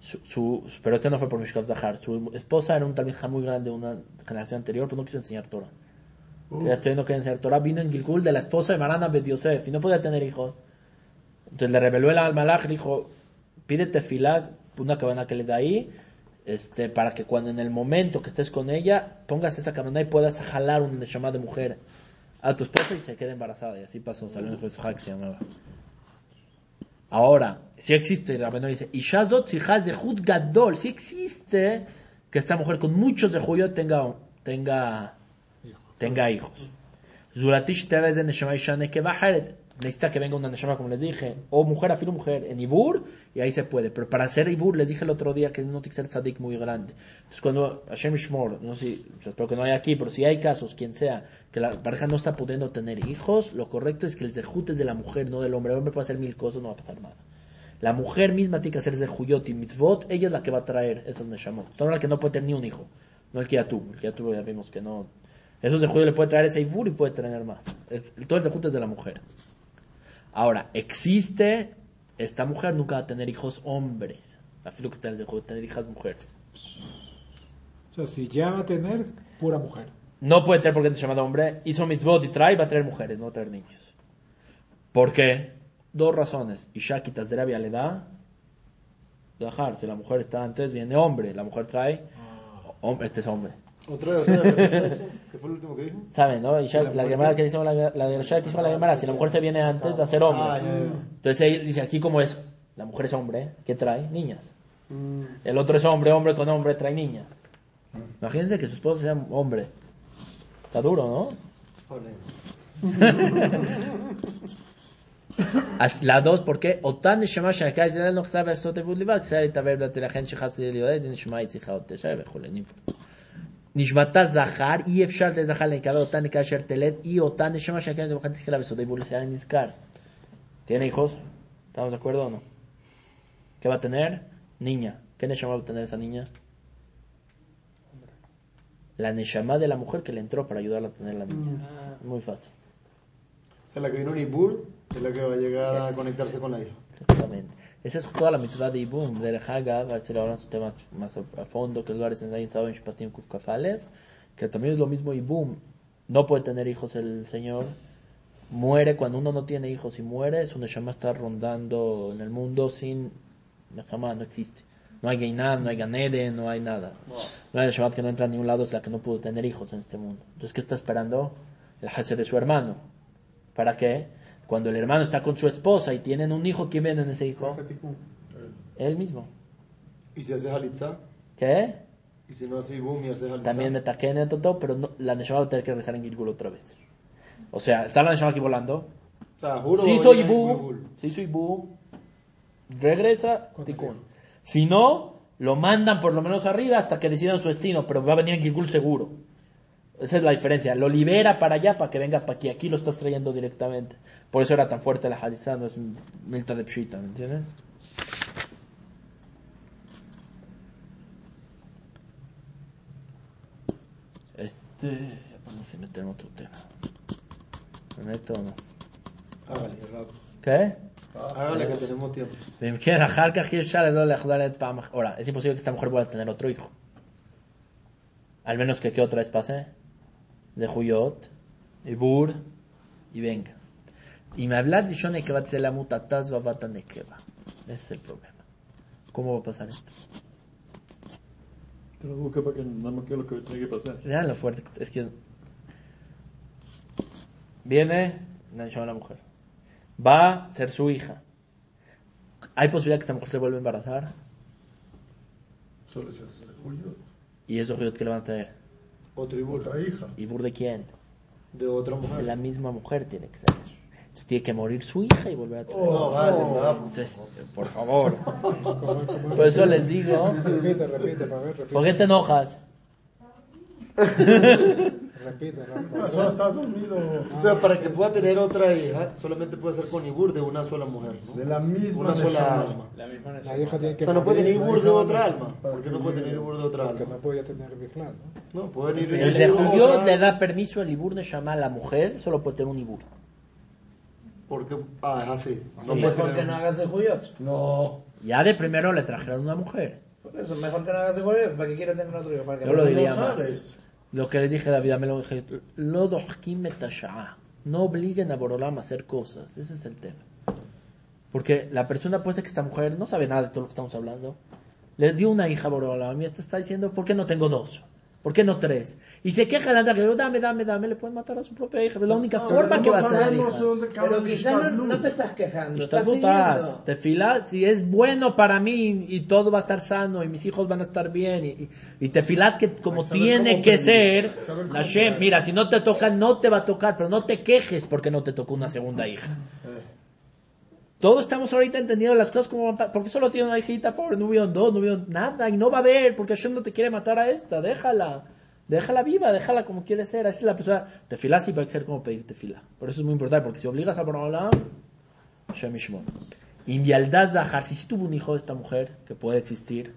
Su, su- pero este no fue por Mishkav Zahar. Su esposa era un talmija muy grande de una generación anterior, pero no quiso enseñar Torah. Ya estoy no quería enseñar Torah. Vino en Gilgul de la esposa de Marana Ben Yosef y no podía tener hijos. Entonces le reveló el almalaj, le dijo, pídete filag, una cabana que le da ahí, este, para que cuando en el momento que estés con ella, pongas esa cabana y puedas jalar un neshama de mujer a tu esposa y se quede embarazada. Y así pasó, salió un Sohag que se llamaba. Ahora, si existe, la Rabbeinu dice, Ishazot Sihaz de Hud Gadol, si existe que esta mujer con muchos de Juyot tenga, tenga, tenga hijos. Zuratish Tevez de Neshama Ishane que Bajaret. Necesita que venga una Neshama, como les dije, o mujer, afilo mujer, en Ibur, y ahí se puede. Pero para hacer Ibur, les dije el otro día que no tiene que ser tzadik muy grande. Entonces, cuando Hashem Ishmor, no sé, si- espero que no haya aquí, pero si hay casos, quien sea, que la pareja no está pudiendo tener hijos, lo correcto es que el zehut es de la mujer, no del hombre. El hombre puede hacer mil cosas, no va a pasar nada. La mujer misma tiene que hacer zehuyot y mitzvot, ella es la que va a traer esas neshamot. Toda la que no puede tener ni un hijo. No el que ya tuvo. El que ya tuvo ya vimos que no. Esos zehuyot le puede traer ese ibur y puede tener más. Es- todo el zehut es de la mujer. Ahora, existe, esta mujer nunca va a tener hijos hombres. La filo que está el zehut, tener hijas mujeres. O sea, si ya va a tener, pura mujer. No puede tener porque es llamado hombre. Hizo mitzvot y trae, va a traer mujeres, no va a traer niños. ¿Por qué? Dos razones. Isha quitas de rabia le da. Dejar, si la mujer está antes, viene hombre. La mujer trae. Hombre, este es hombre. ¿Saben, no? La, que la, de hizo la Gemara, si la mujer se viene antes va a ser hombre. Entonces él dice, aquí como es, la mujer es hombre, ¿qué trae? Niñas. El otro es hombre, hombre con hombre, trae niñas. Imagínense que su esposo sea hombre. Está duro, ¿no? la dos, ¿por qué? Otan. נשמתה זכר, אי אפשר לזכר להיקרא אותה נקרא אשר תלד, היא אותה נשמה שהייתה למחרת תחילה בסוד עבוד לסייע נזכר. ¿Tiene hijos? ¿Estamos de acuerdo o no? ¿Qué va a tener? Niña. ¿Qué neshama va a tener esa niña? La neshama de la mujer que le entró para ayudarla a tener la niña. Muy fácil. O sea, la que vino en Ibur es la que va a llegar a conectarse con la hija. Exactamente. Esa es toda la mitzvah de Ibum, de Haga, va a ser ahora un tema más a, fondo, que lugares en en Shpatim Kuf Kaf Aleph, que también es lo mismo Ibum. No puede tener hijos el Señor. Muere cuando uno no tiene hijos y muere, su Neshama está rondando en el mundo sin Neshama, no existe. No hay Geinam, no hay Ganede, no hay nada. No hay Neshama que no entra a ningún lado, es la que no pudo tener hijos en este mundo. Entonces, ¿qué está esperando? El Hase de su hermano. ¿Para qué? Cuando el hermano está con su esposa y tienen un hijo, ¿quién viene en ese hijo? Él mismo. ¿Y si hace Halitza? ¿Qué? ¿Y si no hace Ibum y hace Halitza? También me taqué en el todo, pero no- la Neshama va a tener que regresar en Gilgul otra vez. O sea, está la Neshama aquí volando. O sea, juro. Si soy ya en Ibu, Gilgul. si soy Ibu, regresa Tikkun. Si no, lo mandan por lo menos arriba hasta que decidan su destino, pero va a venir en Gilgul seguro. Esa es la diferencia. Lo libera para allá para que venga para aquí. Aquí lo estás trayendo directamente. Por eso era tan fuerte la hadizá, no es milta de pshita, ¿me entiendes? Este, vamos a meter en otro tema. ¿Me meto o no? ¿Qué? Ahora, que tenemos tiempo. Ahora, es imposible que esta mujer vuelva a tener otro hijo. Al menos que, que otra vez pase. De Juyot, Ibur, y venga. Y me habla de Shone que va a ser la mutataz va a Ese es el problema. ¿Cómo va a pasar esto? Traduzca para que más que lo que tiene que pasar. Vean lo fuerte. Es que. Viene, la llama la mujer. Va a ser su hija. Hay posibilidad que esta mujer se vuelva a embarazar. Solo se hace Julio. ¿Y eso que le van a traer? Otro Ibur. Otra hija. ¿Y bur de quién? De otra De mujer. la misma mujer tiene que ser. Entonces tiene que morir su hija y volver a traer. No, vale, no. Entonces, por favor. ¿Cómo- cómo- Por eso les digo. Repite, repite, repite. ¿Por qué te enojas? Repite, no, No, solo estás dormido. O sea, para que pueda tener otra hija, solamente puede ser con Ibur de una sola mujer, ¿no? De la misma Una sola alma. La misma La hija tiene O que sea, no puede tener Ibur de otra alma. ¿Por qué no puede tener Ibur de otra Porque alma? no podía tener Bichlal, ¿no? No, puede venir El otra le da permiso al Ibur de Shama a la mujer, solo puede tener un Ibur. Porque, ah, es así. No Sí, puede mejor que tener. no hagas el juyot. No. Ya de primero le trajeron una mujer. Por eso, mejor que no hagas el juyot. ¿Para qué quieres tener otro hijo? Para que Yo no lo diría sabes. más. Lo que les dije a David, hasha'a. No obliguen a Borolam a hacer cosas. Ese es el tema. Porque la persona puede ser que esta mujer no sabe nada de todo lo que estamos hablando. Le dio una hija a Borolam y esta está diciendo, ¿por qué no tengo dos? ¿Por qué no tres? Y se queja la otra que dame, dame, dame, le pueden matar a su propia hija. Es la única forma que va a ser. hija. Pero quizás no, no te estás quejando. Estás Ishtabutas, pidiendo. tefilá, si es bueno para mí y todo va a estar sano y mis hijos van a estar bien y, y, y tefilat que como tiene cómo que ser, Hashem, pedir. mira, si no te toca, no te va a tocar, pero no te quejes porque no te tocó una segunda hija. Todos estamos ahorita entendiendo las cosas como porque solo tiene una hijita, pobre, no hubieron dos, no hubieron nada y no va a haber porque Hashem no te quiere matar a esta, déjala. Déjala viva, déjala como quiere ser. Así es la persona. Tefilá sí puede ser como pedir tefilá. Por eso es muy importante, porque si obligas a Borolam, Hashem Yishmor. Invialdad Zahar, si tuvo un hijo de esta mujer, que puede existir,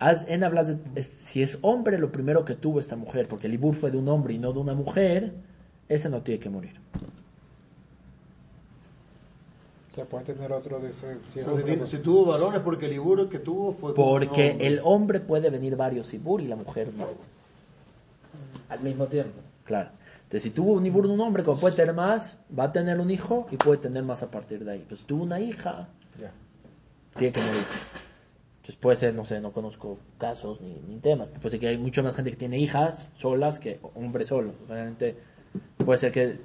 en hablas de, si es hombre lo primero que tuvo esta mujer, porque el Ibur fue de un hombre y no de una mujer, ese no tiene que morir. O sea, pueden tener otro de ese. Si O sea, si, hombre, tiene- si tuvo varones, porque el Ibur que tuvo fue. Porque hombre. el hombre puede venir varios Ibur y la mujer no. Al mismo tiempo. Claro. Entonces, si tuvo un Ibur de un hombre, como puede tener más, va a tener un hijo y puede tener más a partir de ahí. Pero si tuvo una hija, Ya. tiene que morir. Entonces puede ser, no sé, no conozco casos ni, ni temas. Puede ser que hay mucha más gente que tiene hijas solas que hombres solos. Realmente puede ser que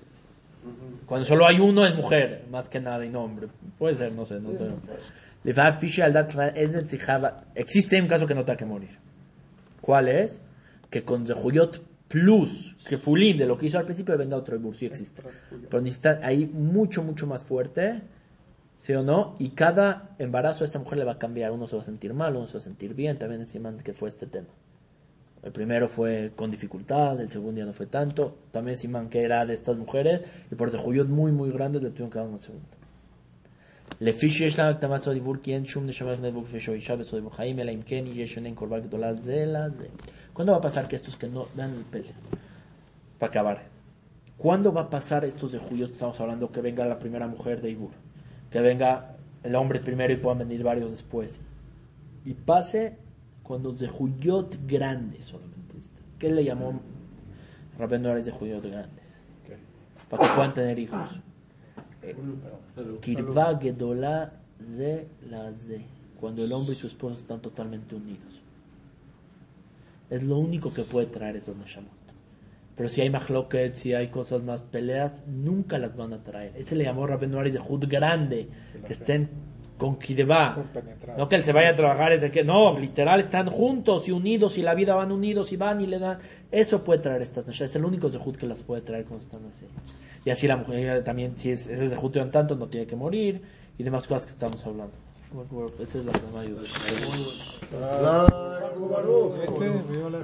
cuando solo hay uno es mujer, más que nada, y no hombre. Puede ser, no sé. No Existe un caso que no te ha que morir. ¿Cuál es? Que con Zehuyot plus, que Fulim, de lo que hizo al principio, venga otro Ibur, sí existe. Pero necesita ahí mucho, mucho más fuerte, ¿sí o no? Y cada embarazo a esta mujer le va a cambiar. Uno se va a sentir mal, uno se va a sentir bien. También encima que fue este tema. El primero fue con dificultad, el segundo ya no fue tanto. También Simán que era de estas mujeres y por Zehuyot muy, muy grandes le tuvieron que dar una segunda. לפי שיש לה הקדמת סוד דיבור כי אין שום נשמה לפני דיבור כפי שהוא אישה בסוד דיבור חיים אלא אם כן יש שונה קורבן גדולה זה לזה. ¿Cuándo va a pasar que estos que no dan el pele? Para acabar. ¿Cuándo va a pasar estos de Juyot? Estamos hablando que venga la primera mujer de Ibur. Que venga el hombre primero y puedan venir varios después. Y pase cuando de Juyot grandes solamente. está. ¿Qué le llamó Rabén Noares de Juyot grandes? Para que puedan tener hijos. Kirva Gedola Ze la Ze. Cuando el hombre y su esposa están totalmente unidos. Es lo único que puede traer esas Neshamot. Pero si hay mahloket, si hay cosas más peleas, nunca las van a traer. Ese le llamó Rabén Noares de Jud grande. Que estén con. Compenetrados. No que él se vaya a trabajar, es de que no, literal están juntos y unidos y la vida van unidos y van y le dan. Eso puede traer estas. Es el único Zehut que las puede traer cuando están así. Y así la mujer también, si es, ese Zehut en tanto, no tiene que morir y demás cosas que estamos hablando. Esa es la que me ayuda. Viva la